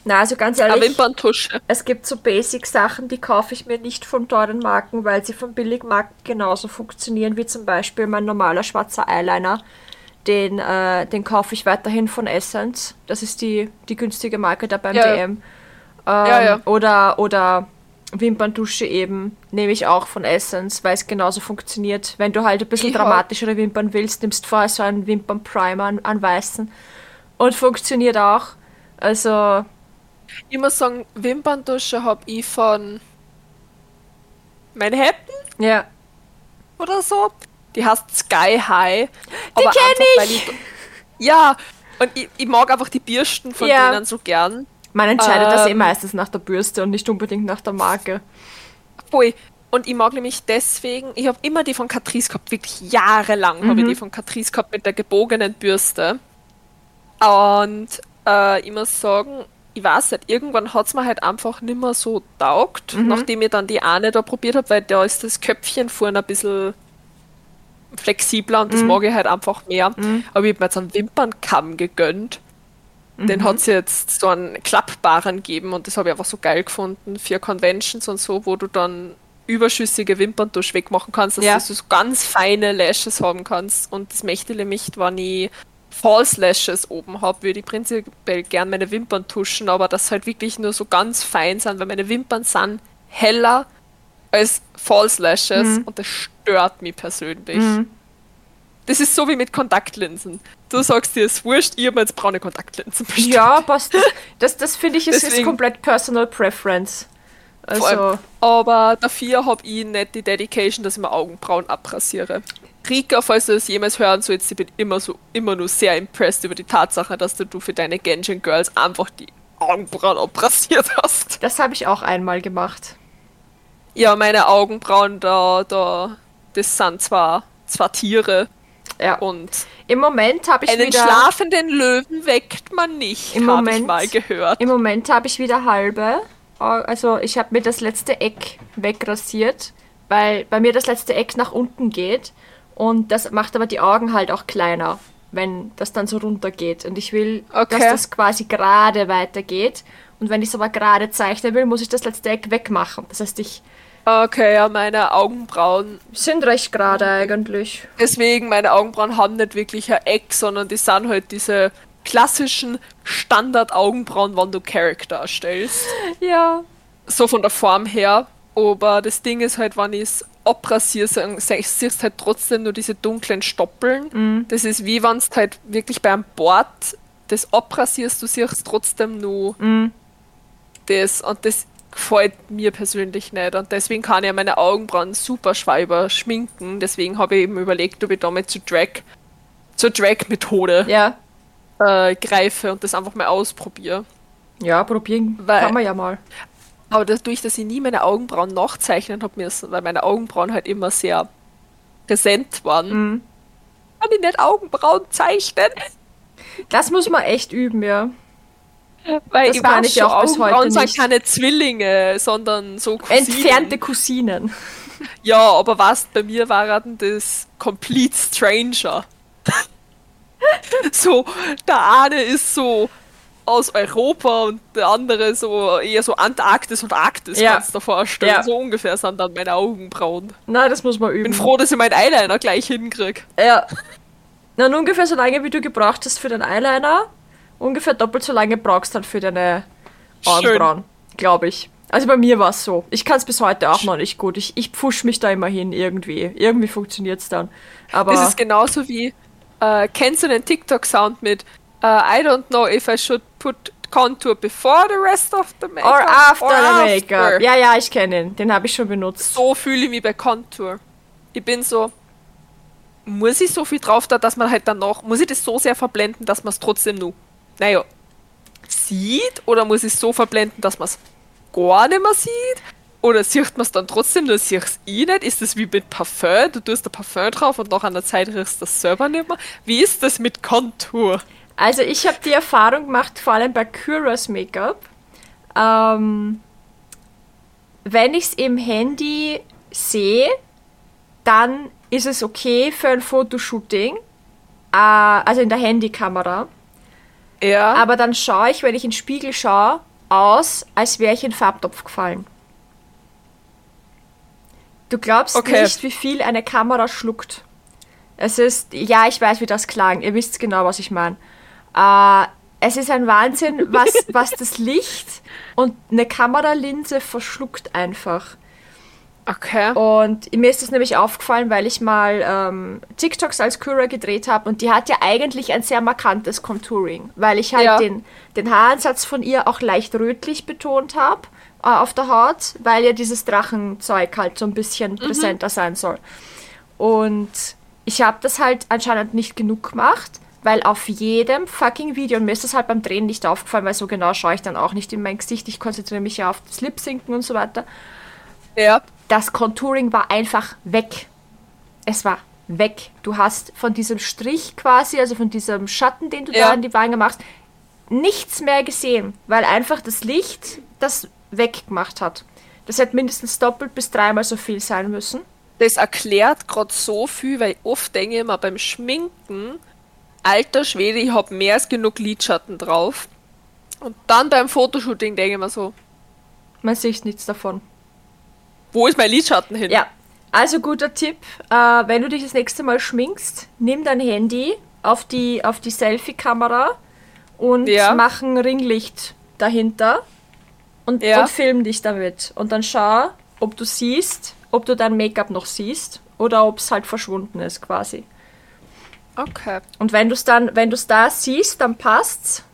Na, also ganz eine ehrlich. Wimperntusche. Es gibt so Basic-Sachen, die kaufe ich mir nicht von teuren Marken, weil sie von Billigmarken genauso funktionieren wie zum Beispiel mein normaler schwarzer Eyeliner. Den, äh, den kaufe ich weiterhin von Essence. Das ist die, die günstige Marke da beim Ja. DM. Ähm, Ja, ja. Oder, oder Wimperndusche eben nehme ich auch von Essence, weil es genauso funktioniert. Wenn du halt ein bisschen Ich dramatischere Wimpern willst, nimmst vorher so einen Wimpernprimer an, an weißen. Und funktioniert auch. Also, Ich muss sagen, Wimperntusche habe ich von Manhattan ja. oder so. Die heißt Sky High. Die aber kenn einfach, ich! ich! Ja, und ich, ich mag einfach die Bürsten von Ja. denen so gern. Man entscheidet das eh Ähm. meistens nach der Bürste und nicht unbedingt nach der Marke. Voll. Und ich mag nämlich deswegen, ich habe immer die von Catrice gehabt, wirklich jahrelang habe ich die von Catrice gehabt mit der gebogenen Bürste. Und äh, ich muss sagen, ich weiß nicht, irgendwann hat es mir halt einfach nicht mehr so taugt, nachdem ich dann die eine da probiert habe, weil da ist das Köpfchen vorne ein bisschen flexibler und das mag ich halt einfach mehr. Aber ich habe mir jetzt einen Wimpernkamm gegönnt. Den hat es jetzt so einen klappbaren gegeben und das habe ich einfach so geil gefunden für Conventions und so, wo du dann überschüssige Wimperntusch wegmachen kannst, dass Ja. du so ganz feine Lashes haben kannst. Und das möchte ich nämlich, wenn ich False Lashes oben habe, würde ich prinzipiell gern meine Wimpern tuschen, aber das halt wirklich nur so ganz fein sind, weil meine Wimpern sind heller als False Lashes und das stört mich persönlich. Das ist so wie mit Kontaktlinsen. Du sagst dir, es wurscht, ich habe mir jetzt braune Kontaktlinsen bestellt. Ja, passt. Das, das, das finde ich ist, ist komplett Personal Preference. Vor allem, Also, aber dafür habe ich nicht die Dedication, dass ich mir Augenbrauen abrasiere. Rika, falls du das jemals hören sollst, ich bin immer so immer nur sehr impressed über die Tatsache, dass du für deine Genshin Girls einfach die Augenbrauen abrasiert hast. das habe ich auch einmal gemacht. Ja, meine Augenbrauen da, da, das sind zwar, zwar Tiere Ja. und Im Moment habe ich einen wieder. schlafenden Löwen weckt man nicht, Im habe ich Moment- mal gehört. Im Moment habe ich wieder halbe. Also ich habe mir das letzte Eck wegrasiert, weil bei mir das letzte Eck nach unten geht und das macht aber die Augen halt auch kleiner, wenn das dann so runter geht. Und ich will, Okay. dass das quasi gerade weitergeht. Und wenn ich es aber gerade zeichnen will, muss ich das letzte Eck wegmachen. Das heißt, ich Okay, ja, meine Augenbrauen. Sind recht gerade eigentlich. Deswegen, meine Augenbrauen haben nicht wirklich ein Eck, sondern die sind halt diese klassischen Standard-Augenbrauen, wenn du Charakter erstellst. Ja. So von der Form her. Aber das Ding ist halt, wenn ich es abrasiere, siehst du halt trotzdem nur diese dunklen Stoppeln. Das ist wie wenn du halt wirklich beim Board das abrasierst, du siehst trotzdem nur das. Und das gefällt mir persönlich nicht. Und deswegen kann ich ja meine Augenbrauen super schwer überschminken. Deswegen habe ich eben überlegt, ob ich damit zur Drag, zur Drag-Methode Ja. äh, greife und das einfach mal ausprobiere. Ja, probieren Weil- kann man ja mal. Aber dadurch, dass ich nie meine Augenbrauen nachzeichnen habe müssen, weil meine Augenbrauen halt immer sehr präsent waren, kann ich nicht Augenbrauen zeichnen. Das muss man echt üben, ja. Weil Das weiß ich auch bis heute sind keine Zwillinge, sondern so Cousinen. Entfernte Cousinen. Ja, aber was bei mir waren das Complete Stranger. so, der eine ist so aus Europa und der andere so eher so Antarktis und Arktis, Ja. kannst du dir vorstellen. Ja. So ungefähr sind dann meine Augenbrauen. Na, das muss man Ich bin üben. froh, dass ich meinen Eyeliner gleich hinkrieg. Ja. Na, ungefähr so lange, wie du gebraucht hast für den Eyeliner, ungefähr doppelt so lange brauchst du dann für deine. Augenbrauen, glaube ich. Also bei mir war es so. Ich kann es bis heute auch noch nicht gut. Ich, ich push mich da immer hin irgendwie. Irgendwie funktioniert es dann. Aber Das ist genauso wie, äh, kennst du den TikTok-Sound mit äh, I don't know if I should put contour before the rest of the makeup or after or the after. Make-up. Ja, ja, ich kenne ihn. Den habe ich schon benutzt. so fühle ich mich bei Contour. Ich bin so, muss ich so viel drauf da, dass man halt dann noch, muss ich das so sehr verblenden, dass man es trotzdem nur, naja, sieht? Oder muss ich es so verblenden, dass man es gar nicht mehr sieht? Oder sieht man es dann trotzdem, nur sieht es eh nicht? Ist das wie mit Parfum? Du tust da Parfum drauf und nach einer Zeit riechst du das selber nicht mehr? Wie ist das mit Contour? Also ich habe die Erfahrung gemacht, vor allem bei Cura's Make-up. Ähm, wenn ich es im Handy sehe, dann ist es okay für ein Fotoshooting, äh, also in der Handykamera. Ja. Aber dann schaue ich, wenn ich in den Spiegel schaue, aus, als wäre ich in den Farbtopf gefallen. Du glaubst Okay. nicht, wie viel eine Kamera schluckt. Es ist, ja, ich weiß, wie das klang. Ihr wisst genau, was ich meine. Äh, es ist ein Wahnsinn, was, was das Licht und eine Kameralinse verschluckt einfach. Okay. Und mir ist das nämlich aufgefallen, weil ich mal ähm, TikToks als Cura gedreht habe und die hat ja eigentlich ein sehr markantes Contouring, weil ich halt Ja. den, den Haaransatz von ihr auch leicht rötlich betont habe äh, auf der Haut, weil ja dieses Drachenzeug halt so ein bisschen präsenter sein soll. Und ich habe das halt anscheinend nicht genug gemacht, weil auf jedem fucking Video, und mir ist das halt beim Drehen nicht aufgefallen, weil so genau schaue ich dann auch nicht in mein Gesicht, ich konzentriere mich ja auf das Lip-Sinken und so weiter Ja. Das Contouring war einfach weg. Es war weg. Du hast von diesem Strich quasi, also von diesem Schatten, den du Ja. da in die Wange machst, nichts mehr gesehen, weil einfach das Licht das weggemacht hat. Das hätte mindestens doppelt bis dreimal so viel sein müssen. Das erklärt gerade so viel, weil oft denke ich immer beim Schminken, alter Schwede, ich habe mehr als genug Lidschatten drauf. Und dann beim Fotoshooting denke ich mir so, Man sieht nichts davon. Wo ist mein Lidschatten hin? Ja, also guter Tipp, äh, wenn du dich das nächste Mal schminkst, nimm dein Handy auf die, auf die Selfie-Kamera und Ja. mach ein Ringlicht dahinter und, Ja. und film dich damit. Und dann schau, ob du siehst, ob du dein Make-up noch siehst oder ob es halt verschwunden ist quasi. Okay. Und wenn du es dann, wenn du es da siehst, dann passt's.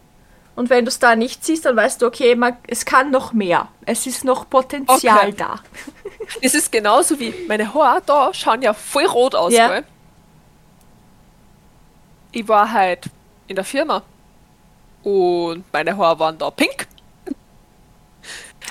Und wenn du es da nicht siehst, dann weißt du, okay, man, es kann noch mehr. Es ist noch Potenzial Okay. da. Das ist genauso wie meine Haare da schauen ja voll rot aus, Ja. gell? Ich war halt in der Firma und meine Haare waren da pink.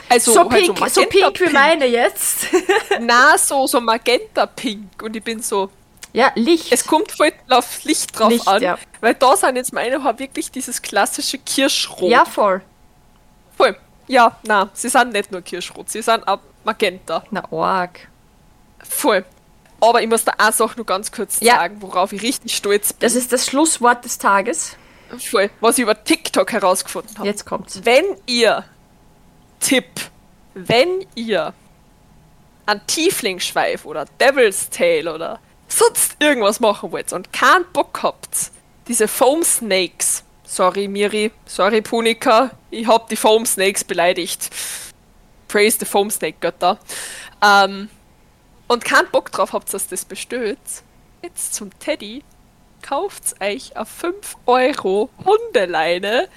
Also So, halt pink, so pink wie meine jetzt. Na, so, so magenta-pink. Und ich bin so, ja, Licht. es kommt voll auf Licht drauf Licht, an. ja. Weil da sind jetzt meine Haare wirklich dieses klassische Kirschrot. ja, voll. Voll. Ja, na, sie sind nicht nur Kirschrot, sie sind auch magenta. Na, arg. Voll. Aber ich muss da eine Sache nur ganz kurz Ja. sagen, worauf ich richtig stolz bin. Das ist das Schlusswort des Tages. Voll. Was ich über TikTok herausgefunden habe. Jetzt kommt's. Wenn ihr, Tipp, wenn ihr einen Tieflingsschweif oder Devil's Tail oder sonst irgendwas machen wollt und keinen Bock habt, diese Foam Snakes, sorry Miri, sorry Punika, ich hab die Foam Snakes beleidigt. Praise the Foam Snake Götter. Ähm, und keinen Bock drauf habt, dass das bestellt, jetzt zum Teddy, kauft euch auf 5 Euro Hundeleine.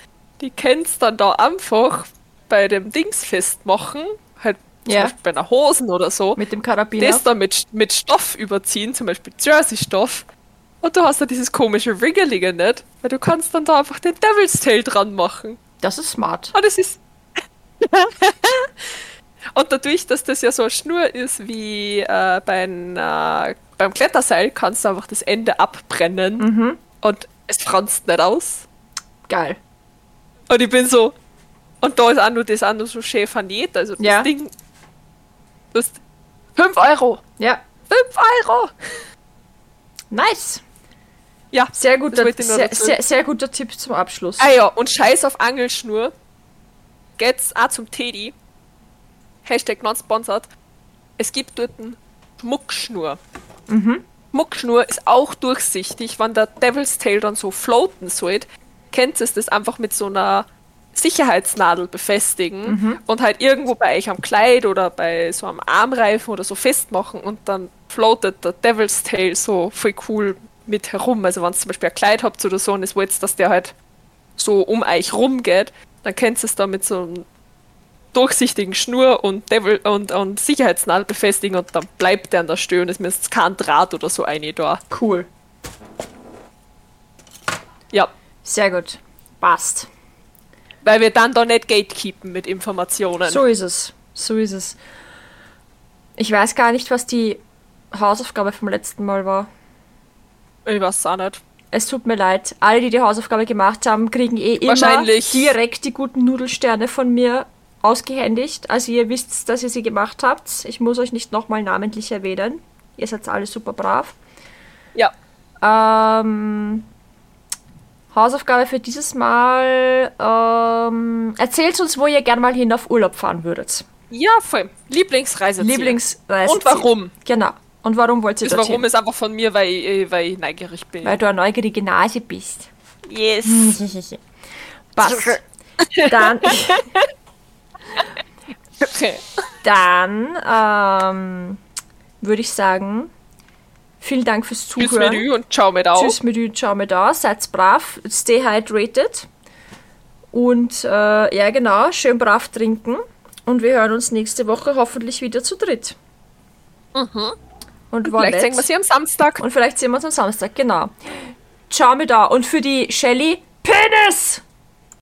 Die könnt's dann da einfach bei dem Dings festmachen. Halt zum Ja. Beispiel bei einer Hosen oder so. Mit dem Karabiner. Das dann mit, mit Stoff überziehen, zum Beispiel Jersey-Stoff. Und du hast da dieses komische Wriggelige nicht, weil du kannst dann da einfach den Devil's Tail dran machen. Das ist smart. Und es ist. und dadurch, dass das ja so eine Schnur ist wie äh, beim, äh, beim Kletterseil, kannst du einfach das Ende abbrennen Mhm. und es franzt nicht aus. Geil. Und ich bin so. Und da ist auch nur das nur so schön vernäht. Also das Ja. Ding. Du hast 5 Euro! Ja. 5 Euro! Nice. Ja, Sehr das guter, sehr, sehr, sehr guter Tipp zum Abschluss. Ah ja, und scheiß auf Angelschnur. Geht's auch zum Teddy. Hashtag non sponsored. Es gibt dort eine Schmuckschnur. Mhm. Schmuckschnur ist auch durchsichtig. Wenn der Devil's Tail dann so floaten soll, könnt ihr das einfach mit so einer Sicherheitsnadel befestigen Mhm. und halt irgendwo bei euch am Kleid oder bei so einem Armreifen oder so festmachen und dann floatet der Devil's Tail so voll cool mit herum. Also wenn ihr zum Beispiel ein Kleid habt oder so und es wollt, dass der halt so um euch rumgeht, dann könnt ihr es da mit so einem durchsichtigen Schnur und, Devil und, und Sicherheitsnadel befestigen und dann bleibt der an der Stirn. Es müsst kein Draht oder so eine da. Cool. Ja, Sehr gut. Passt. weil wir dann da nicht gatekeepen mit Informationen. So ist es. So ist es. Ich weiß gar nicht, was die Hausaufgabe vom letzten Mal war. Ich weiß auch nicht. Es tut mir leid. Alle, die die Hausaufgabe gemacht haben, kriegen eh immer direkt die guten Nudelsterne von mir ausgehändigt. Also ihr wisst, dass ihr sie gemacht habt. Ich muss euch nicht nochmal namentlich erwähnen. Ihr seid alle super brav. Ja. Ähm, Hausaufgabe für dieses Mal. Ähm, erzählt uns, wo ihr gern mal hin auf Urlaub fahren würdet. Ja, voll. Lieblingsreiseziel. Lieblingsreise. Und warum? Genau. Und warum wollt ihr Das? Warum ist einfach von mir, weil, ich- weil ich neugierig bin. Weil du eine neugierige Nase bist. yes. Passt. Dann, Okay. dann ähm, würde ich sagen, vielen Dank fürs Tschüss Zuhören. Menü und ciao mit auf. Tschüss mit dir, ciao mit da. Seid brav, stay hydrated. Und äh, ja, genau, schön brav trinken. Und wir hören uns nächste Woche hoffentlich wieder zu dritt. Mhm. Und, war Vielleicht sehen wir sie am Samstag. Und vielleicht sehen wir uns am Samstag, genau. Ciao mit da. Und für die Shelly, Penis!